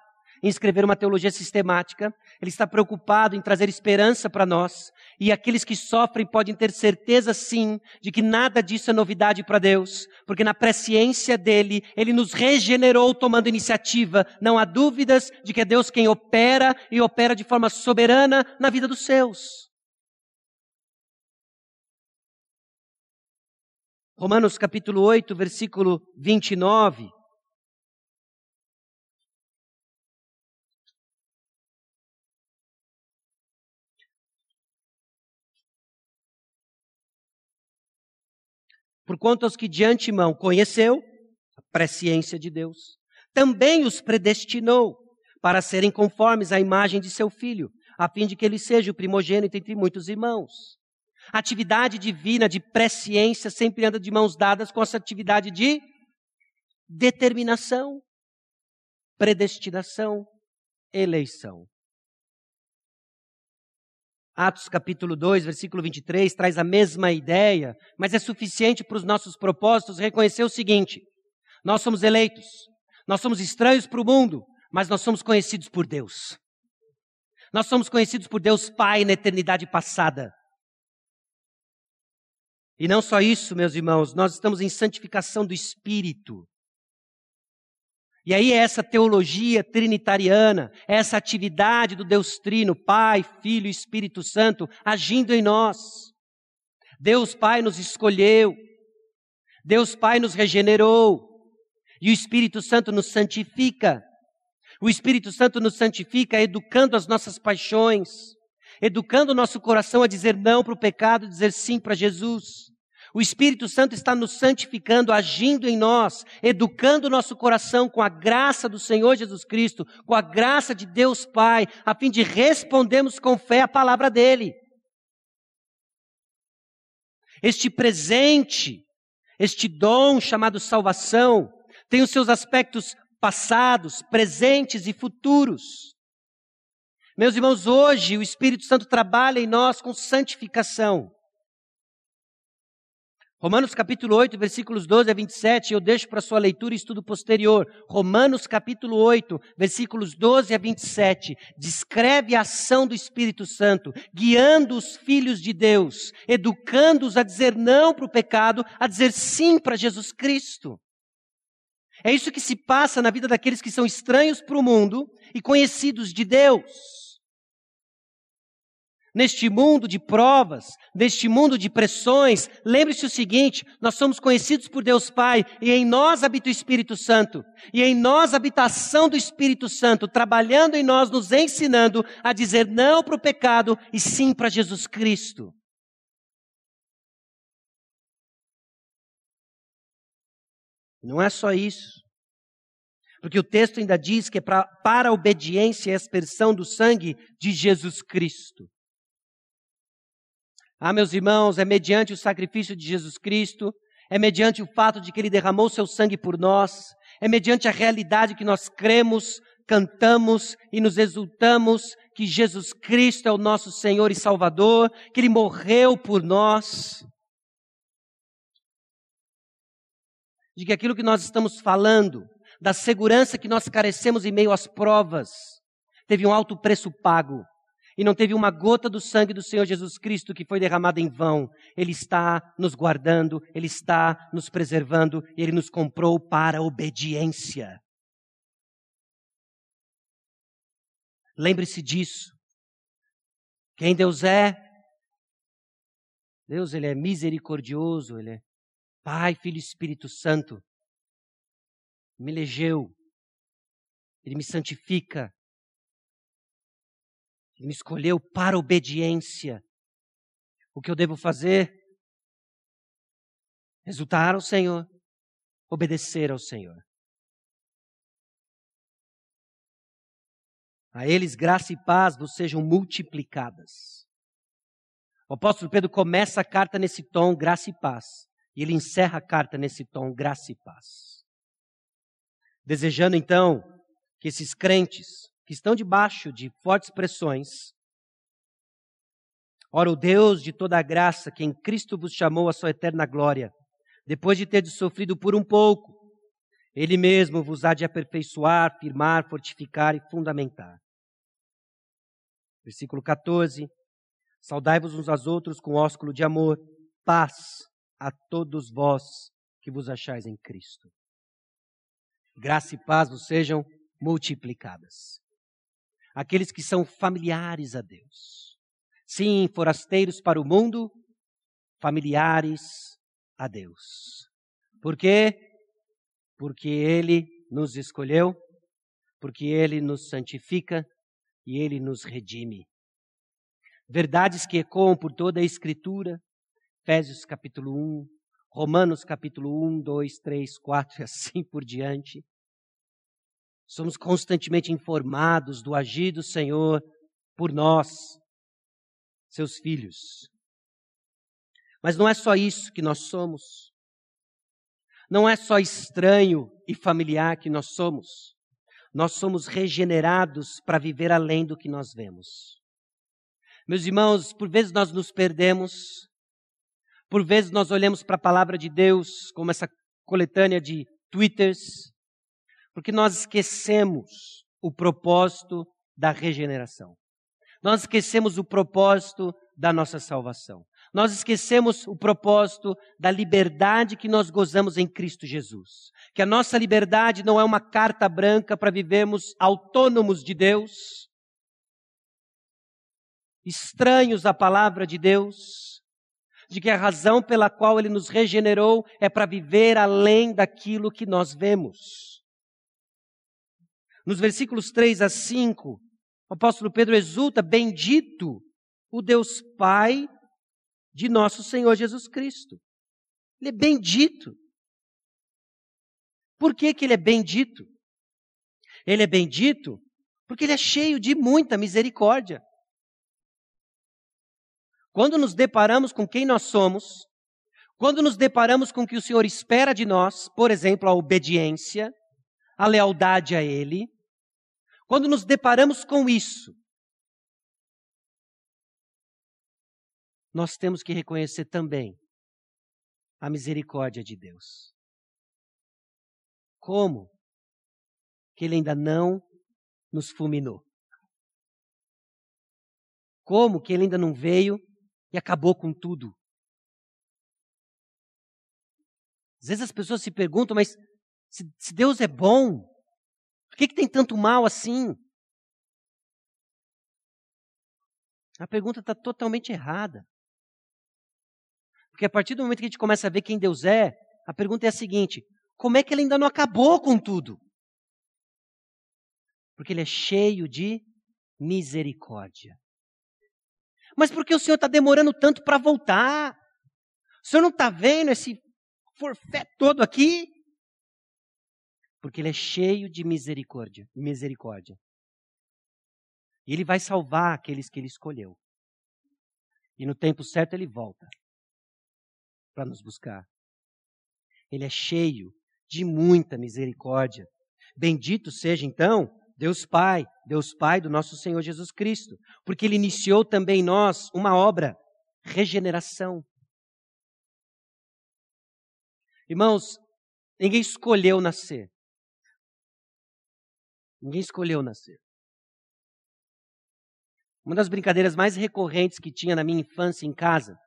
em escrever uma teologia sistemática, ele está preocupado em trazer esperança para nós, e aqueles que sofrem podem ter certeza sim de que nada disso é novidade para Deus, porque na presciência dele, ele nos regenerou tomando iniciativa. Não há dúvidas de que é Deus quem opera e opera de forma soberana na vida dos seus. Romanos capítulo 8, versículo 29. Porquanto aos que de antemão conheceu, a presciência de Deus, também os predestinou para serem conformes à imagem de seu filho, a fim de que ele seja o primogênito entre muitos irmãos. A atividade divina de presciência sempre anda de mãos dadas com essa atividade de determinação, predestinação, eleição. Atos capítulo 2, versículo 23, traz a mesma ideia, mas é suficiente para os nossos propósitos reconhecer o seguinte: nós somos eleitos, nós somos estranhos para o mundo, mas nós somos conhecidos por Deus. Nós somos conhecidos por Deus Pai na eternidade passada. E não só isso, meus irmãos, nós estamos em santificação do Espírito. E aí essa teologia trinitariana, essa atividade do Deus Trino, Pai, Filho e Espírito Santo, agindo em nós. Deus Pai nos escolheu, Deus Pai nos regenerou, e o Espírito Santo nos santifica. O Espírito Santo nos santifica educando as nossas paixões, educando o nosso coração a dizer não para o pecado, dizer sim para Jesus. O Espírito Santo está nos santificando, agindo em nós, educando o nosso coração com a graça do Senhor Jesus Cristo, com a graça de Deus Pai, a fim de respondermos com fé a palavra dele. Este presente, este dom chamado salvação, tem os seus aspectos passados, presentes e futuros. Meus irmãos, hoje o Espírito Santo trabalha em nós com santificação. Romanos capítulo 8, versículos 12 a 27, eu deixo para sua leitura e estudo posterior. Romanos capítulo 8, versículos 12 a 27, descreve a ação do Espírito Santo, guiando os filhos de Deus, educando-os a dizer não para o pecado, a dizer sim para Jesus Cristo. É isso que se passa na vida daqueles que são estranhos para o mundo e conhecidos de Deus. Neste mundo de provas, neste mundo de pressões, lembre-se o seguinte: nós somos conhecidos por Deus Pai e em nós habita o Espírito Santo. E em nós habita a ação do Espírito Santo, trabalhando em nós, nos ensinando a dizer não para o pecado e sim para Jesus Cristo. Não é só isso. Porque o texto ainda diz que é pra, para a obediência e aspersão do sangue de Jesus Cristo. Ah, meus irmãos, é mediante o sacrifício de Jesus Cristo, é mediante o fato de que Ele derramou seu sangue por nós, é mediante a realidade que nós cremos, cantamos e nos exultamos que Jesus Cristo é o nosso Senhor e Salvador, que Ele morreu por nós. De que aquilo que nós estamos falando, da segurança que nós carecemos em meio às provas, teve um alto preço pago. E não teve uma gota do sangue do Senhor Jesus Cristo que foi derramado em vão. Ele está nos guardando, Ele está nos preservando, Ele nos comprou para obediência. Lembre-se disso. Quem Deus é? Deus, Ele é misericordioso, Ele é Pai, Filho e Espírito Santo. Me elegeu, Ele me santifica, ele me escolheu para obediência. O que eu devo fazer? Exultar ao Senhor, obedecer ao Senhor. A eles graça e paz vos sejam multiplicadas. O apóstolo Pedro começa a carta nesse tom, graça e paz. E ele encerra a carta nesse tom, graça e paz. Desejando então que esses crentes que estão debaixo de fortes pressões, Ora, o Deus de toda a graça, que em Cristo vos chamou à sua eterna glória, depois de ter sofrido por um pouco, ele mesmo vos há de aperfeiçoar, firmar, fortificar e fundamentar. Versículo 14. Saudai-vos uns aos outros com ósculo de amor. Paz a todos vós que vos achais em Cristo. Graça e paz vos sejam multiplicadas. Aqueles que são familiares a Deus. Sim, forasteiros para o mundo, familiares a Deus. Por quê? Porque Ele nos escolheu, porque Ele nos santifica e Ele nos redime. Verdades que ecoam por toda a Escritura, Efésios capítulo 1, Romanos capítulo 1, 2, 3, 4 e assim por diante. Somos constantemente informados do agir do Senhor por nós, seus filhos. Mas não é só isso que nós somos. Não é só estranho e familiar que nós somos. Nós somos regenerados para viver além do que nós vemos. Meus irmãos, por vezes nós nos perdemos, por vezes nós olhamos para a palavra de Deus como essa coletânea de twitters, porque nós esquecemos o propósito da regeneração. Nós esquecemos o propósito da nossa salvação. Nós esquecemos o propósito da liberdade que nós gozamos em Cristo Jesus. Que a nossa liberdade não é uma carta branca para vivermos autônomos de Deus, estranhos à palavra de Deus, de que a razão pela qual Ele nos regenerou é para viver além daquilo que nós vemos. Nos versículos 3 a 5, o apóstolo Pedro exulta: Bendito o Deus Pai de nosso Senhor Jesus Cristo. Ele é bendito. Por que, que ele é bendito? Ele é bendito porque ele é cheio de muita misericórdia. Quando nos deparamos com quem nós somos, quando nos deparamos com o que o Senhor espera de nós, por exemplo, a obediência, a lealdade a Ele, quando nos deparamos com isso, nós temos que reconhecer também a misericórdia de Deus. Como que Ele ainda não nos fulminou? Como que Ele ainda não veio e acabou com tudo? Às vezes as pessoas se perguntam, mas se, se Deus é bom, por que, que tem tanto mal assim? A pergunta está totalmente errada. Porque a partir do momento que a gente começa a ver quem Deus é, a pergunta é a seguinte: como é que ele ainda não acabou com tudo? Porque ele é cheio de misericórdia. Mas por que o Senhor está demorando tanto para voltar? O Senhor não está vendo esse forfé todo aqui? Porque ele é cheio de misericórdia, misericórdia. E ele vai salvar aqueles que ele escolheu. E no tempo certo ele volta para nos buscar. Ele é cheio de muita misericórdia. Bendito seja então Deus Pai, Deus Pai do nosso Senhor Jesus Cristo, porque ele iniciou também em nós uma obra, regeneração. Irmãos, ninguém escolheu nascer. Ninguém escolheu nascer. Uma das brincadeiras mais recorrentes que tinha na minha infância em casa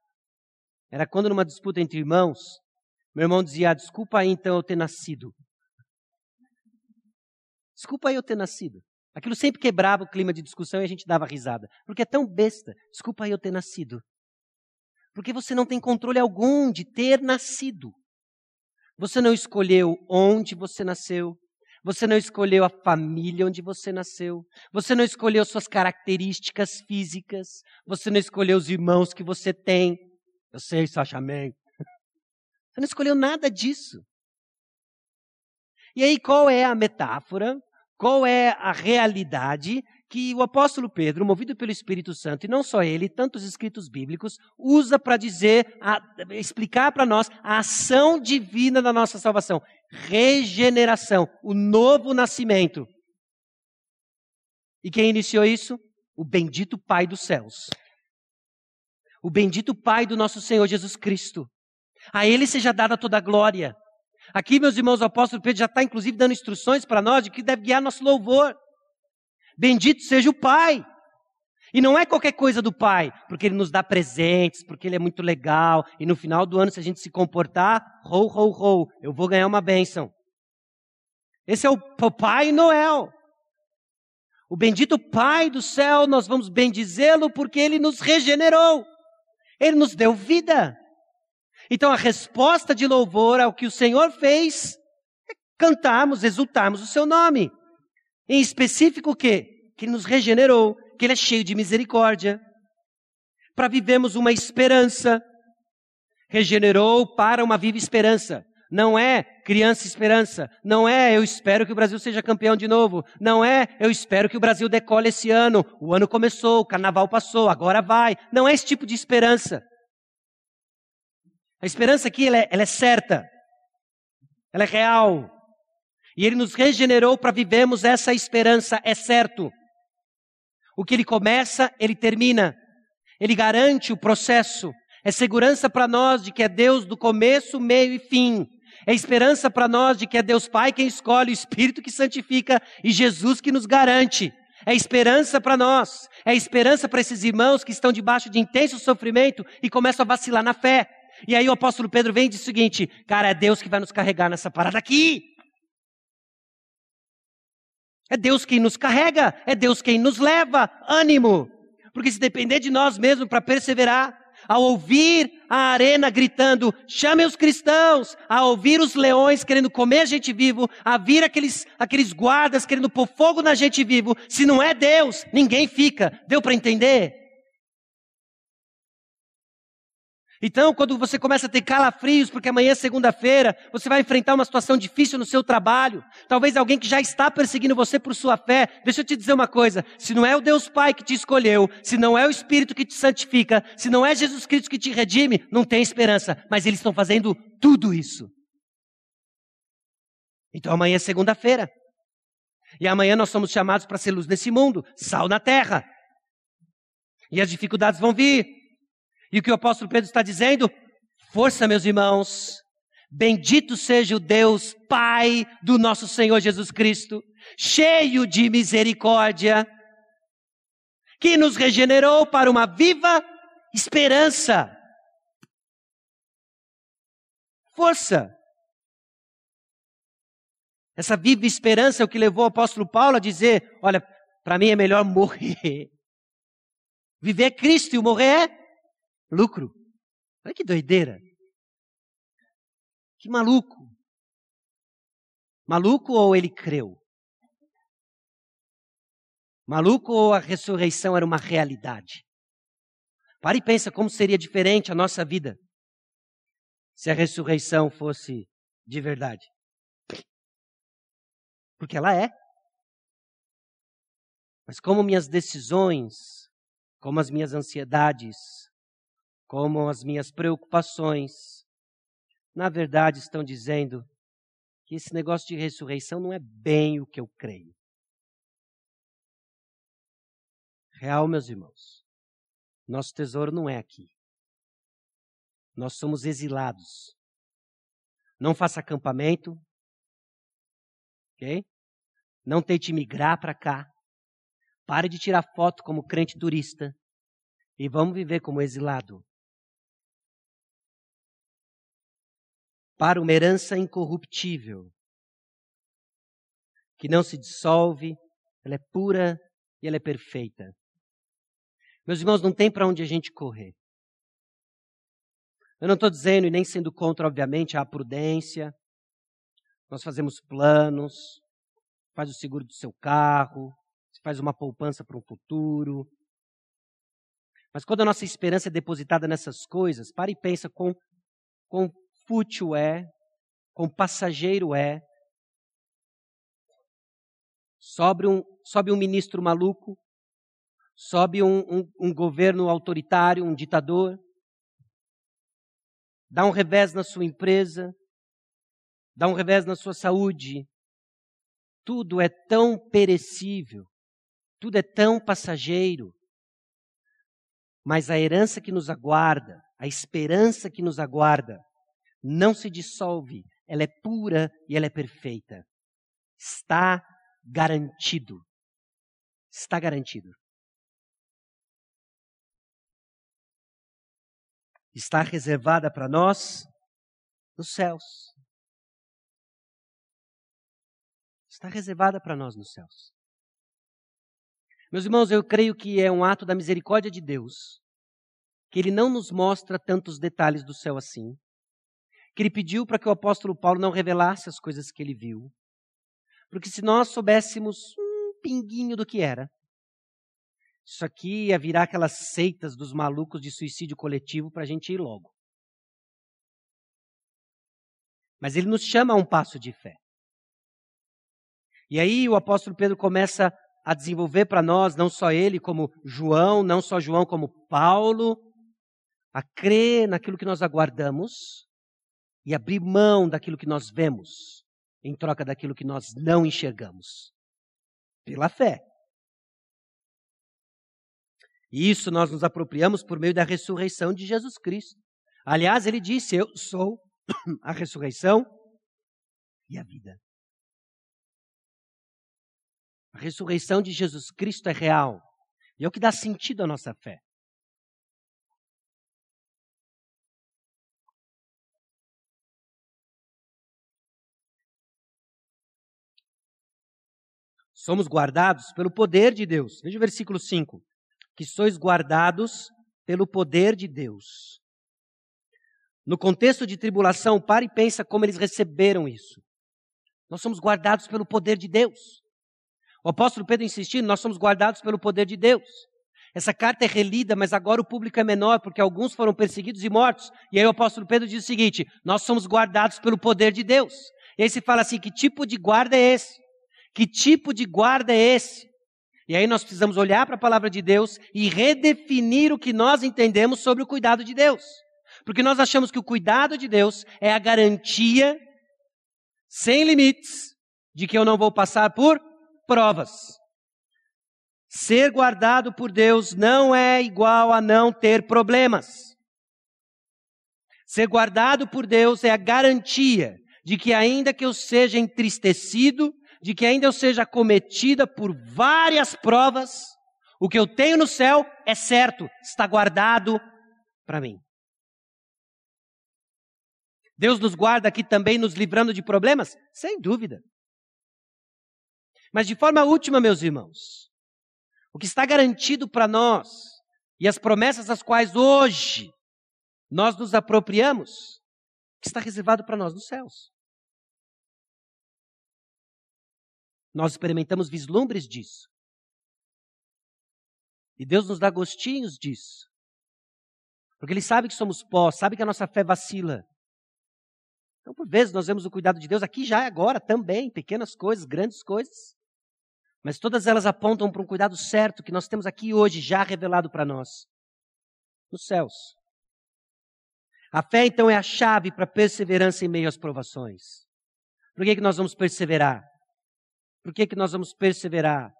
era quando, numa disputa entre irmãos, meu irmão dizia: ah, Desculpa aí então eu ter nascido. Desculpa aí eu ter nascido. Aquilo sempre quebrava o clima de discussão e a gente dava risada. Porque é tão besta. Desculpa aí eu ter nascido. Porque você não tem controle algum de ter nascido. Você não escolheu onde você nasceu, você não escolheu a família onde você nasceu. Você não escolheu suas características físicas. Você não escolheu os irmãos que você tem. Eu sei, Sacha amém. Você não escolheu nada disso. E aí, qual é a metáfora? Qual é a realidade que o apóstolo Pedro, movido pelo Espírito Santo, e não só ele, tantos escritos bíblicos, usa para dizer, a, explicar para nós a ação divina da nossa salvação. Regeneração, o novo nascimento. E quem iniciou isso? O bendito Pai dos céus. o bendito Pai do nosso Senhor Jesus Cristo. A Ele seja dada toda a glória. Aqui, meus irmãos, o apóstolo Pedro já está, inclusive, dando instruções para nós de que deve guiar nosso louvor. Bendito seja o Pai. E não é qualquer coisa do Pai, porque Ele nos dá presentes, porque Ele é muito legal, e no final do ano, se a gente se comportar, ho, ho, ho, eu vou ganhar uma bênção. Esse é o Papai Noel. O bendito Pai do céu, nós vamos bendizê-lo porque Ele nos regenerou. Ele nos deu vida. Então a resposta de louvor ao que o Senhor fez é cantarmos, exultarmos o seu nome. Em específico o quê? Que Ele nos regenerou, que Ele é cheio de misericórdia. Para vivermos uma esperança. Regenerou para uma viva esperança. Não é criança esperança. Não é eu espero que o Brasil seja campeão de novo. Não é eu espero que o Brasil decole esse ano. O ano começou, o carnaval passou, agora vai. Não é esse tipo de esperança. A esperança aqui ela é, ela é certa. Ela é real. E Ele nos regenerou para vivermos essa esperança, é certo. O que Ele começa, Ele termina. Ele garante o processo. É segurança para nós de que é Deus do começo, meio e fim. É esperança para nós de que é Deus Pai quem escolhe, o Espírito que santifica e Jesus que nos garante. É esperança para nós. É esperança para esses irmãos que estão debaixo de intenso sofrimento e começam a vacilar na fé. E aí o apóstolo Pedro vem e diz o seguinte: cara, é Deus que vai nos carregar nessa parada aqui. É Deus quem nos carrega, é Deus quem nos leva. Ânimo. Porque se depender de nós mesmos para perseverar, ao ouvir a arena gritando, chamem os cristãos, a ouvir os leões querendo comer a gente vivo, a vir aqueles, aqueles guardas querendo pôr fogo na gente vivo, se não é Deus, ninguém fica. Deu para entender? Então, quando você começa a ter calafrios, porque amanhã é segunda-feira, você vai enfrentar uma situação difícil no seu trabalho, talvez alguém que já está perseguindo você por sua fé, deixa eu te dizer uma coisa: se não é o Deus Pai que te escolheu, se não é o Espírito que te santifica, se não é Jesus Cristo que te redime, não tem esperança, mas eles estão fazendo tudo isso. Então amanhã é segunda-feira. E amanhã nós somos chamados para ser luz nesse mundo, sal na terra. E as dificuldades vão vir, e o que o apóstolo Pedro está dizendo? Força, meus irmãos. Bendito seja o Deus Pai do nosso Senhor Jesus Cristo, cheio de misericórdia, que nos regenerou para uma viva esperança. Força. Essa viva esperança é o que levou o apóstolo Paulo a dizer: olha, para mim é melhor morrer. Viver é Cristo e o morrer é lucro. Olha que doideira. Que maluco. Maluco ou ele creu? Maluco ou a ressurreição era uma realidade? Pare e pensa como seria diferente a nossa vida se a ressurreição fosse de verdade. Porque ela é. Mas como minhas decisões, como as minhas ansiedades, como as minhas preocupações, na verdade estão dizendo que esse negócio de ressurreição não é bem o que eu creio. Real, meus irmãos, nosso tesouro não é aqui. Nós somos exilados. Não faça acampamento, ok? Não tente migrar para cá. Pare de tirar foto como crente turista e vamos viver como exilado. Para uma herança incorruptível, que não se dissolve, ela é pura e ela é perfeita. Meus irmãos, não tem para onde a gente correr. Eu não estou dizendo, e nem sendo contra, obviamente, a prudência. Nós fazemos planos, faz o seguro do seu carro, faz uma poupança para um futuro. Mas quando a nossa esperança é depositada nessas coisas, para e pensa com, com fútil é, com passageiro é. Sobe um, sobe um ministro maluco, sobe um, um, um governo autoritário, um ditador, dá um revés na sua empresa, dá um revés na sua saúde. Tudo é tão perecível, tudo é tão passageiro. Mas a herança que nos aguarda, a esperança que nos aguarda, não se dissolve, ela é pura e ela é perfeita. Está garantido. Está garantido. Está reservada para nós nos céus. Está reservada para nós nos céus. Meus irmãos, eu creio que é um ato da misericórdia de Deus que ele não nos mostra tantos detalhes do céu assim, que ele pediu para que o apóstolo Paulo não revelasse as coisas que ele viu, porque se nós soubéssemos um pinguinho do que era, isso aqui ia virar aquelas seitas dos malucos de suicídio coletivo para a gente ir logo. Mas ele nos chama a um passo de fé. E aí o apóstolo Pedro começa a desenvolver para nós, não só ele, como João, não só João, como Paulo, a crer naquilo que nós aguardamos e abrir mão daquilo que nós vemos em troca daquilo que nós não enxergamos. Pela fé. E isso nós nos apropriamos por meio da ressurreição de Jesus Cristo. Aliás, ele disse: Eu sou [coughs] a ressurreição e a vida. A ressurreição de Jesus Cristo é real. E é o que dá sentido à nossa fé. Somos guardados pelo poder de Deus. Veja o versículo 5. Que sois guardados pelo poder de Deus. No contexto de tribulação, pare e pensa como eles receberam isso. Nós somos guardados pelo poder de Deus. O apóstolo Pedro insistindo, nós somos guardados pelo poder de Deus. Essa carta é relida, mas agora o público é menor, porque alguns foram perseguidos e mortos. E aí o apóstolo Pedro diz o seguinte: nós somos guardados pelo poder de Deus. E aí se fala assim: que tipo de guarda é esse? Que tipo de guarda é esse? E aí nós precisamos olhar para a palavra de Deus e redefinir o que nós entendemos sobre o cuidado de Deus. Porque nós achamos que o cuidado de Deus é a garantia, sem limites, de que eu não vou passar por provas. Ser guardado por Deus não é igual a não ter problemas. Ser guardado por Deus é a garantia de que, ainda que eu seja entristecido, de que ainda eu seja cometida por várias provas, o que eu tenho no céu é certo, está guardado para mim. Deus nos guarda aqui também nos livrando de problemas? Sem dúvida. Mas de forma última, meus irmãos, o que está garantido para nós e as promessas às quais hoje nós nos apropriamos, que está reservado para nós nos céus. Nós experimentamos vislumbres disso. E Deus nos dá gostinhos disso. Porque Ele sabe que somos pó, sabe que a nossa fé vacila. Então, por vezes, nós vemos o cuidado de Deus aqui já e agora também, pequenas coisas, grandes coisas. Mas todas elas apontam para um cuidado certo que nós temos aqui hoje, já revelado para nós, nos céus. A fé, então, é a chave para a perseverança em meio às provações. Por que, que nós vamos perseverar? Por que, que nós vamos perseverar?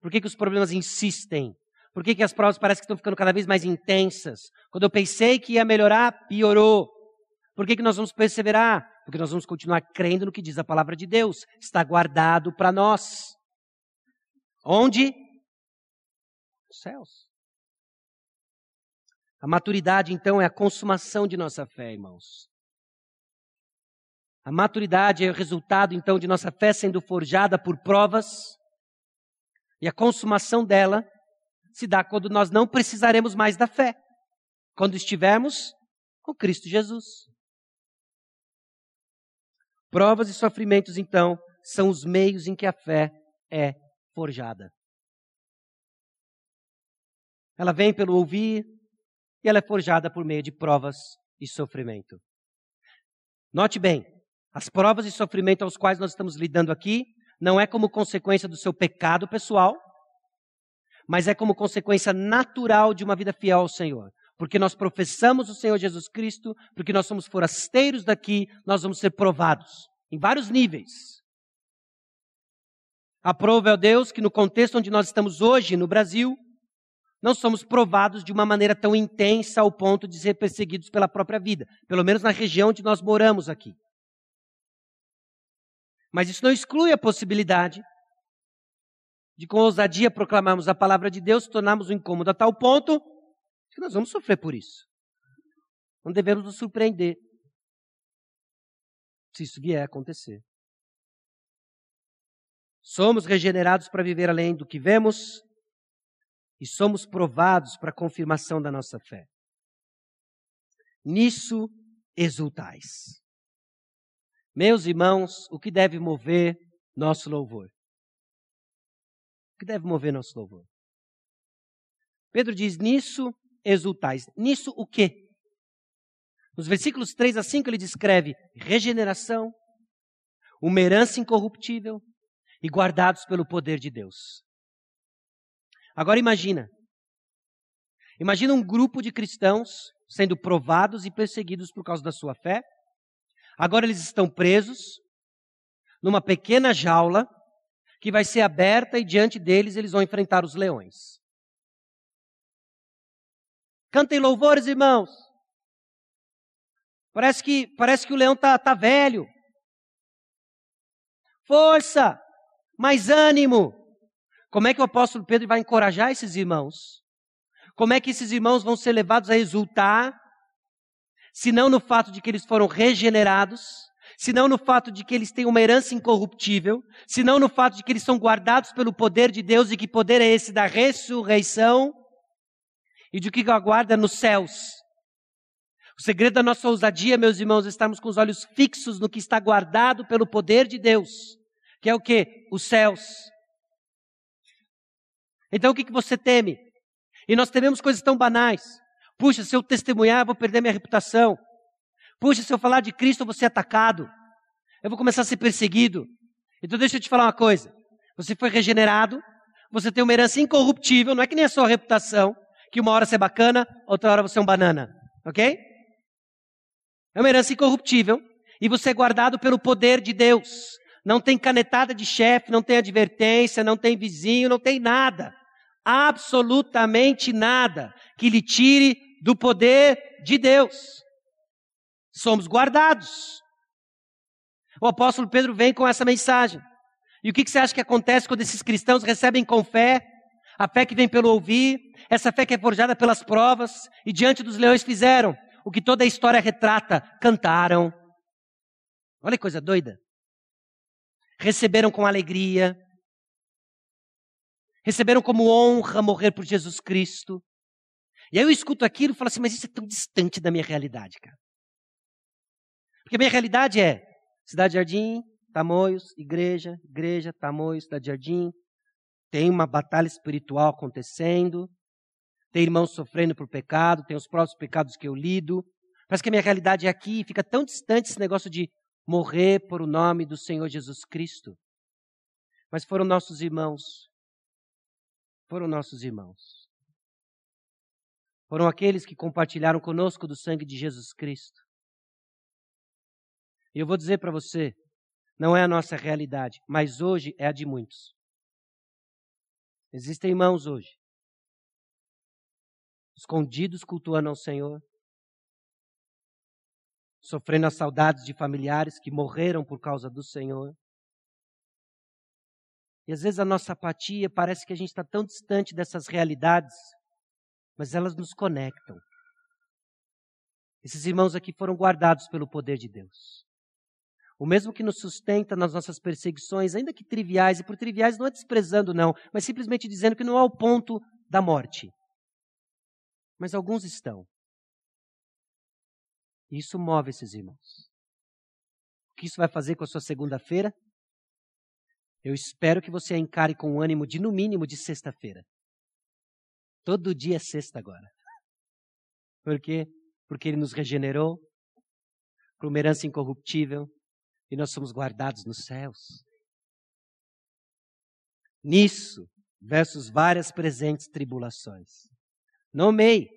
Por que, que os problemas insistem? Por que, que as provas parecem que estão ficando cada vez mais intensas? Quando eu pensei que ia melhorar, piorou. Por que, que nós vamos perseverar? Porque nós vamos continuar crendo no que diz a palavra de Deus. Está guardado para nós. Onde? Nos céus. A maturidade, então, é a consumação de nossa fé, irmãos. A maturidade é o resultado, então, de nossa fé sendo forjada por provas. E a consumação dela se dá quando nós não precisaremos mais da fé. Quando estivermos com Cristo Jesus. Provas e sofrimentos, então, são os meios em que a fé é forjada. Ela vem pelo ouvir e ela é forjada por meio de provas e sofrimento. Note bem, as provas e sofrimento aos quais nós estamos lidando aqui não é como consequência do seu pecado pessoal, mas é como consequência natural de uma vida fiel ao Senhor. Porque nós professamos o Senhor Jesus Cristo, porque nós somos forasteiros daqui, nós vamos ser provados em vários níveis. Aprove ao Deus que no contexto onde nós estamos hoje, no Brasil, não somos provados de uma maneira tão intensa ao ponto de ser perseguidos pela própria vida, pelo menos na região onde nós moramos aqui. Mas isso não exclui a possibilidade de, com ousadia, proclamarmos a palavra de Deus, tornarmos o incômodo a tal ponto que nós vamos sofrer por isso. Não devemos nos surpreender se isso vier a acontecer. Somos regenerados para viver além do que vemos e somos provados para a confirmação da nossa fé. Nisso exultais. Meus irmãos, o que deve mover nosso louvor? O que deve mover nosso louvor? Pedro diz: nisso exultais. Nisso o quê? Nos versículos 3 a 5 ele descreve regeneração, uma herança incorruptível e guardados pelo poder de Deus. Agora imagina. Imagina um grupo de cristãos sendo provados e perseguidos por causa da sua fé. Agora eles estão presos numa pequena jaula que vai ser aberta e diante deles eles vão enfrentar os leões. Cantem louvores, irmãos. Parece que, parece que o leão está tá velho. Força, mais ânimo. Como é que o apóstolo Pedro vai encorajar esses irmãos? Como é que esses irmãos vão ser levados a exultar? Se não no fato de que eles foram regenerados, se não no fato de que eles têm uma herança incorruptível, se não no fato de que eles são guardados pelo poder de Deus e que poder é esse da ressurreição e de que aguarda nos céus. O segredo da nossa ousadia, meus irmãos, é estarmos com os olhos fixos no que está guardado pelo poder de Deus, que é o que? Os céus. Então o que, que você teme? E nós tememos coisas tão banais. Puxa, se eu testemunhar, eu vou perder minha reputação. Puxa, se eu falar de Cristo, eu vou ser atacado. Eu vou começar a ser perseguido. Então deixa eu te falar uma coisa. Você foi regenerado, você tem uma herança incorruptível, não é que nem a sua reputação, que uma hora você é bacana, outra hora você é um banana. Ok? É uma herança incorruptível e você é guardado pelo poder de Deus. Não tem canetada de chefe, não tem advertência, não tem vizinho, não tem nada. Absolutamente nada que lhe tire do poder de Deus. Somos guardados. O apóstolo Pedro vem com essa mensagem. E o que, você acha que acontece quando esses cristãos recebem com fé? A fé que vem pelo ouvir, essa fé que é forjada pelas provas, e diante dos leões fizeram o que toda a história retrata, cantaram. Olha que coisa doida. Receberam com alegria. Receberam como honra morrer por Jesus Cristo. E aí eu escuto aquilo e falo assim, mas isso é tão distante da minha realidade, cara. Porque a minha realidade é Cidade Jardim, Tamoios, igreja, igreja, Tamoios, Cidade Jardim. Tem uma batalha espiritual acontecendo tem irmãos sofrendo por pecado, tem os próprios pecados que eu lido. Parece que a minha realidade é aqui e fica tão distante esse negócio de morrer por o nome do Senhor Jesus Cristo. Mas foram nossos irmãos. Foram nossos irmãos. Foram aqueles que compartilharam conosco do sangue de Jesus Cristo. E eu vou dizer para você, não é a nossa realidade, mas hoje é a de muitos. Existem irmãos hoje escondidos cultuando ao Senhor, sofrendo as saudades de familiares que morreram por causa do Senhor. E às vezes a nossa apatia parece que a gente está tão distante dessas realidades, mas elas nos conectam. Esses irmãos aqui foram guardados pelo poder de Deus. O mesmo que nos sustenta nas nossas perseguições, ainda que triviais, e por triviais não é desprezando, não, mas simplesmente dizendo que não é o ponto da morte mas alguns estão. E isso move esses irmãos. O que isso vai fazer com a sua segunda-feira? Eu espero que você a encare com um ânimo de, no mínimo, de sexta-feira. Todo dia é sexta agora. Por quê? Porque Ele nos regenerou para uma herança incorruptível e nós somos guardados nos céus. Nisso, versus várias presentes tribulações. Nomeie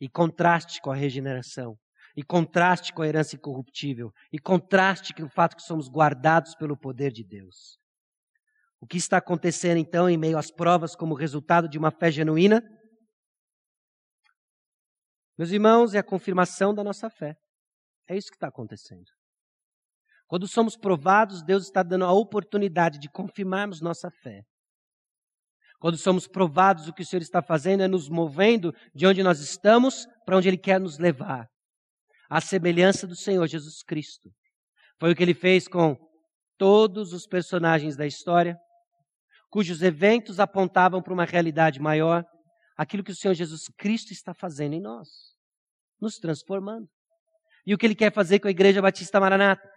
e contraste com a regeneração, e contraste com a herança incorruptível, e contraste com o fato que somos guardados pelo poder de Deus. O que está acontecendo então em meio às provas como resultado de uma fé genuína? Meus irmãos, é a confirmação da nossa fé. É isso que está acontecendo. Quando somos provados, Deus está dando a oportunidade de confirmarmos nossa fé. Quando somos provados, o que o Senhor está fazendo é nos movendo de onde nós estamos para onde Ele quer nos levar. A semelhança do Senhor Jesus Cristo. Foi o que Ele fez com todos os personagens da história, cujos eventos apontavam para uma realidade maior, aquilo que o Senhor Jesus Cristo está fazendo em nós, nos transformando. E o que Ele quer fazer com a Igreja Batista Maranata?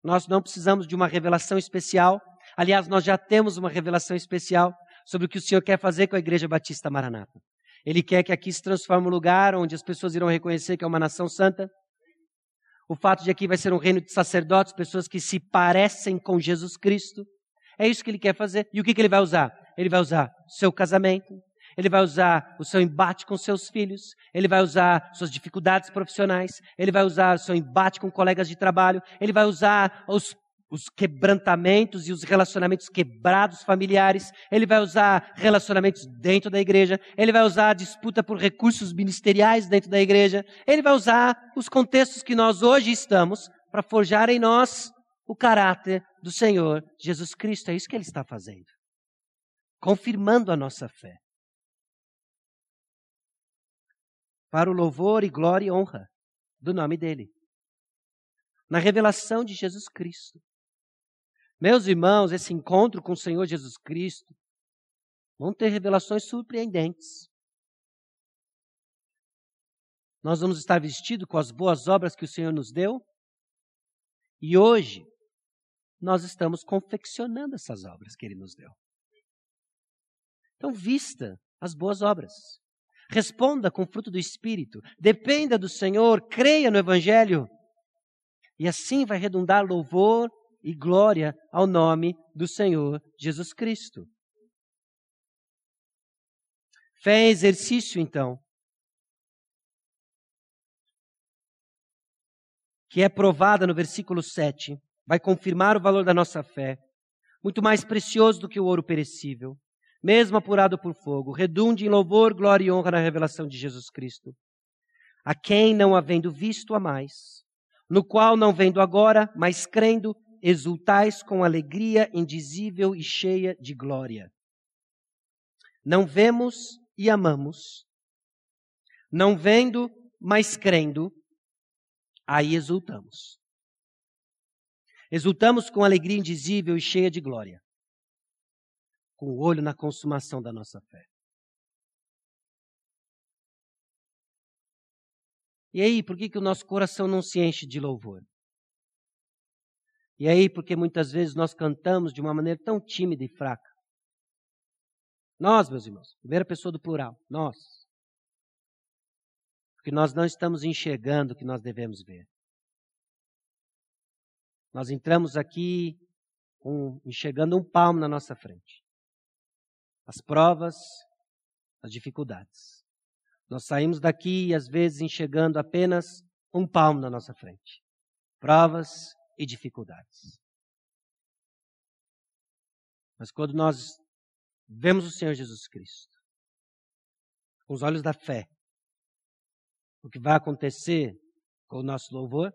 Nós não precisamos de uma revelação especial. Aliás, nós já temos uma revelação especial sobre o que o Senhor quer fazer com a Igreja Batista Maranata. Ele quer que aqui se transforme um lugar onde as pessoas irão reconhecer que é uma nação santa. O fato de aqui vai ser um reino de sacerdotes, pessoas que se parecem com Jesus Cristo. É isso que ele quer fazer. E o que, que ele vai usar? Ele vai usar seu casamento, ele vai usar o seu embate com seus filhos, ele vai usar suas dificuldades profissionais, ele vai usar o seu embate com colegas de trabalho, ele vai usar os, os quebrantamentos e os relacionamentos quebrados familiares, ele vai usar relacionamentos dentro da igreja, ele vai usar a disputa por recursos ministeriais dentro da igreja, ele vai usar os contextos que nós hoje estamos para forjar em nós o caráter do Senhor Jesus Cristo. É isso que ele está fazendo. Confirmando a nossa fé. Para o louvor e glória e honra do nome dele. Na revelação de Jesus Cristo. Meus irmãos, esse encontro com o Senhor Jesus Cristo vão ter revelações surpreendentes. Nós vamos estar vestidos com as boas obras que o Senhor nos deu. E hoje, nós estamos confeccionando essas obras que Ele nos deu. Então, vista as boas obras. Responda com fruto do Espírito. Dependa do Senhor, creia no Evangelho. E assim vai redundar louvor e glória ao nome do Senhor Jesus Cristo. Fé é exercício, então, que é provada no versículo 7, vai confirmar o valor da nossa fé, muito mais precioso do que o ouro perecível, mesmo apurado por fogo, redunde em louvor, glória e honra na revelação de Jesus Cristo. A quem não havendo visto a mais, no qual não vendo agora, mas crendo, exultais com alegria indizível e cheia de glória. Não vemos e amamos, não vendo, mas crendo, aí exultamos. Exultamos com alegria indizível e cheia de glória com o olho na consumação da nossa fé. E aí, por que, que o nosso coração não se enche de louvor? E aí, porque muitas vezes nós cantamos de uma maneira tão tímida e fraca. Nós, meus irmãos, primeira pessoa do plural, nós. Porque nós não estamos enxergando o que nós devemos ver. Nós entramos aqui enxergando um palmo na nossa frente as provas, as dificuldades. Nós saímos daqui, às vezes, enxergando apenas um palmo na nossa frente. Provas e dificuldades. Mas quando nós vemos o Senhor Jesus Cristo, com os olhos da fé, o que vai acontecer com o nosso louvor?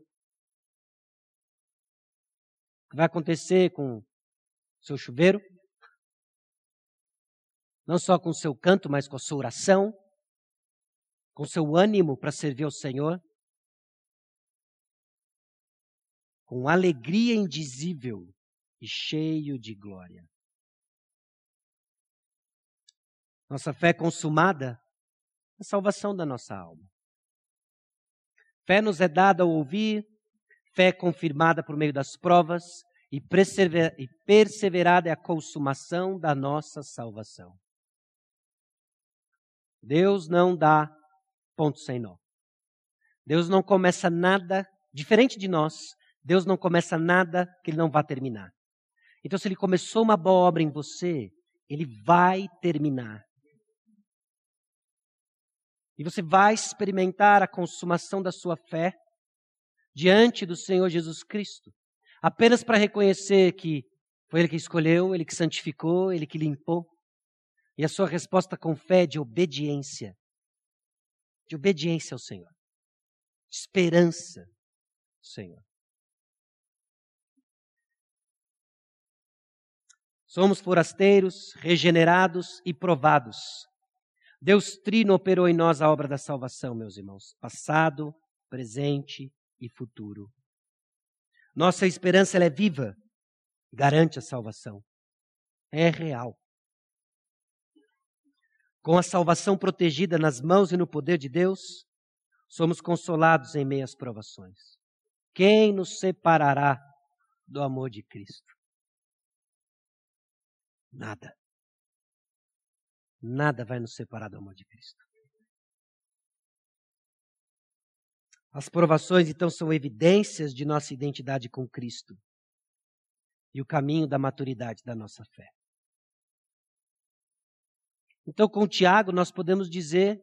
O que vai acontecer com o seu chuveiro? Não só com seu canto, mas com a sua oração, com seu ânimo para servir ao Senhor, com alegria indizível e cheio de glória. Nossa fé consumada é a salvação da nossa alma. Fé nos é dada ao ouvir, fé confirmada por meio das provas, e perseverada é a consumação da nossa salvação. Deus não dá ponto sem nó. Deus não começa nada, diferente de nós, Deus não começa nada que ele não vá terminar. Então, se ele começou uma boa obra em você, ele vai terminar. E você vai experimentar a consumação da sua fé diante do Senhor Jesus Cristo, apenas para reconhecer que foi Ele que escolheu, Ele que santificou, Ele que limpou, e a sua resposta com fé de obediência, de obediência ao Senhor, de esperança no Senhor. Somos forasteiros, regenerados e provados. Deus Trino operou em nós a obra da salvação, meus irmãos, passado, presente e futuro. Nossa esperança é viva, garante a salvação. É real. Com a salvação protegida nas mãos e no poder de Deus, somos consolados em meias provações. Quem nos separará do amor de Cristo? Nada. Nada vai nos separar do amor de Cristo. As provações, então, são evidências de nossa identidade com Cristo e o caminho da maturidade da nossa fé. Então, com Tiago, nós podemos dizer: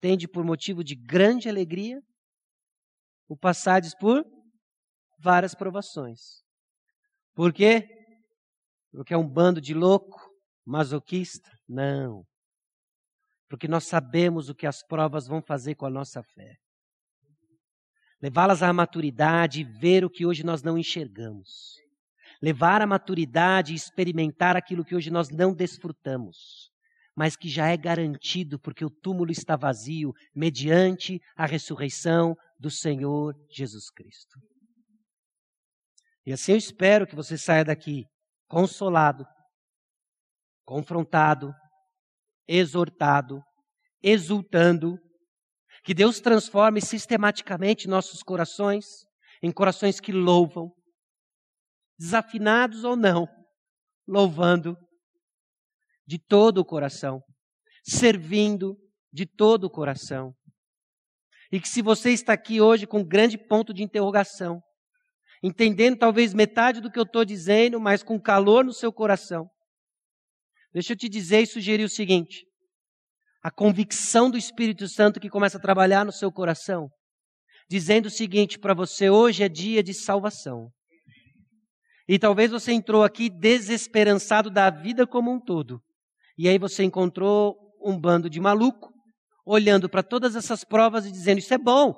tende por motivo de grande alegria o passades por várias provações. Por quê? Porque é um bando de louco, masoquista? Não. Porque nós sabemos o que as provas vão fazer com a nossa fé. Levá-las à maturidade e ver o que hoje nós não enxergamos. Levar à maturidade e experimentar aquilo que hoje nós não desfrutamos, mas que já é garantido porque o túmulo está vazio mediante a ressurreição do Senhor Jesus Cristo. E assim eu espero que você saia daqui consolado, confrontado, exortado, exultando, que Deus transforme sistematicamente nossos corações em corações que louvam, desafinados ou não, louvando de todo o coração, servindo de todo o coração. E que se você está aqui hoje com um grande ponto de interrogação, entendendo talvez metade do que eu estou dizendo, mas com calor no seu coração. Deixa eu te dizer e sugerir o seguinte: a convicção do Espírito Santo que começa a trabalhar no seu coração, dizendo o seguinte para você: hoje é dia de salvação. E talvez você entrou aqui desesperançado da vida como um todo. E aí você encontrou um bando de maluco, olhando para todas essas provas e dizendo: Isso é bom,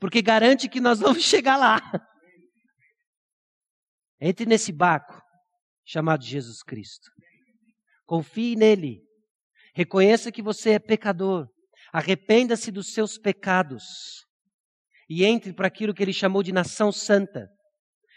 porque garante que nós [laughs] vamos chegar lá. Entre nesse barco chamado Jesus Cristo. Confie nele. Reconheça que você é pecador. Arrependa-se dos seus pecados. E entre para aquilo que ele chamou de nação santa.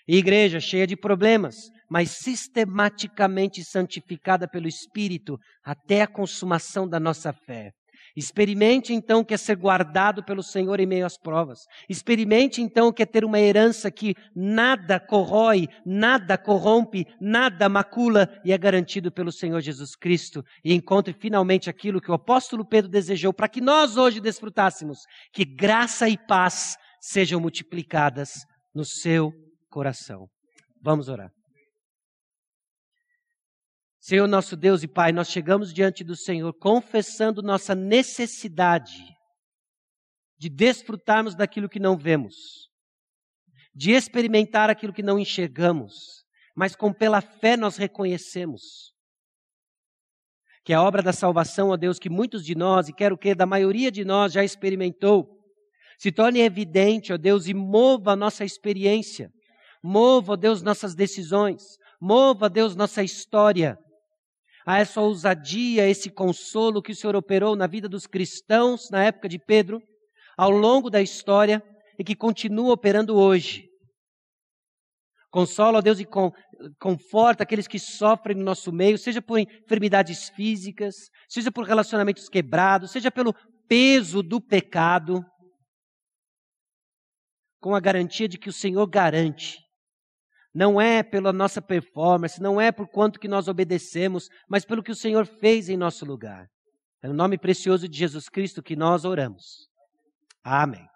igreja cheia de problemas, mas sistematicamente santificada pelo Espírito até a consumação da nossa fé. Experimente então o que é ser guardado pelo Senhor em meio às provas. Experimente então o que é ter uma herança que nada corrói, nada corrompe, nada macula e é garantido pelo Senhor Jesus Cristo. E encontre finalmente aquilo que o apóstolo Pedro desejou para que nós hoje desfrutássemos: que graça e paz sejam multiplicadas no seu coração. Vamos orar. Senhor nosso Deus e Pai, nós chegamos diante do Senhor confessando nossa necessidade de desfrutarmos daquilo que não vemos, de experimentar aquilo que não enxergamos, mas com pela fé nós reconhecemos que a obra da salvação, ó Deus, que muitos de nós, e quero que da maioria de nós já experimentou, se torne evidente, ó Deus, e mova a nossa experiência, mova, ó Deus, nossas decisões, mova, Deus, nossa história, a essa ousadia, esse consolo que o Senhor operou na vida dos cristãos na época de Pedro, ao longo da história e que continua operando hoje. Consola, ó Deus, e conforta aqueles que sofrem no nosso meio, seja por enfermidades físicas, seja por relacionamentos quebrados, seja pelo peso do pecado, com a garantia de que o Senhor garante não é pela nossa performance, não é por quanto que nós obedecemos, mas pelo que o Senhor fez em nosso lugar. É no nome precioso de Jesus Cristo que nós oramos. Amém.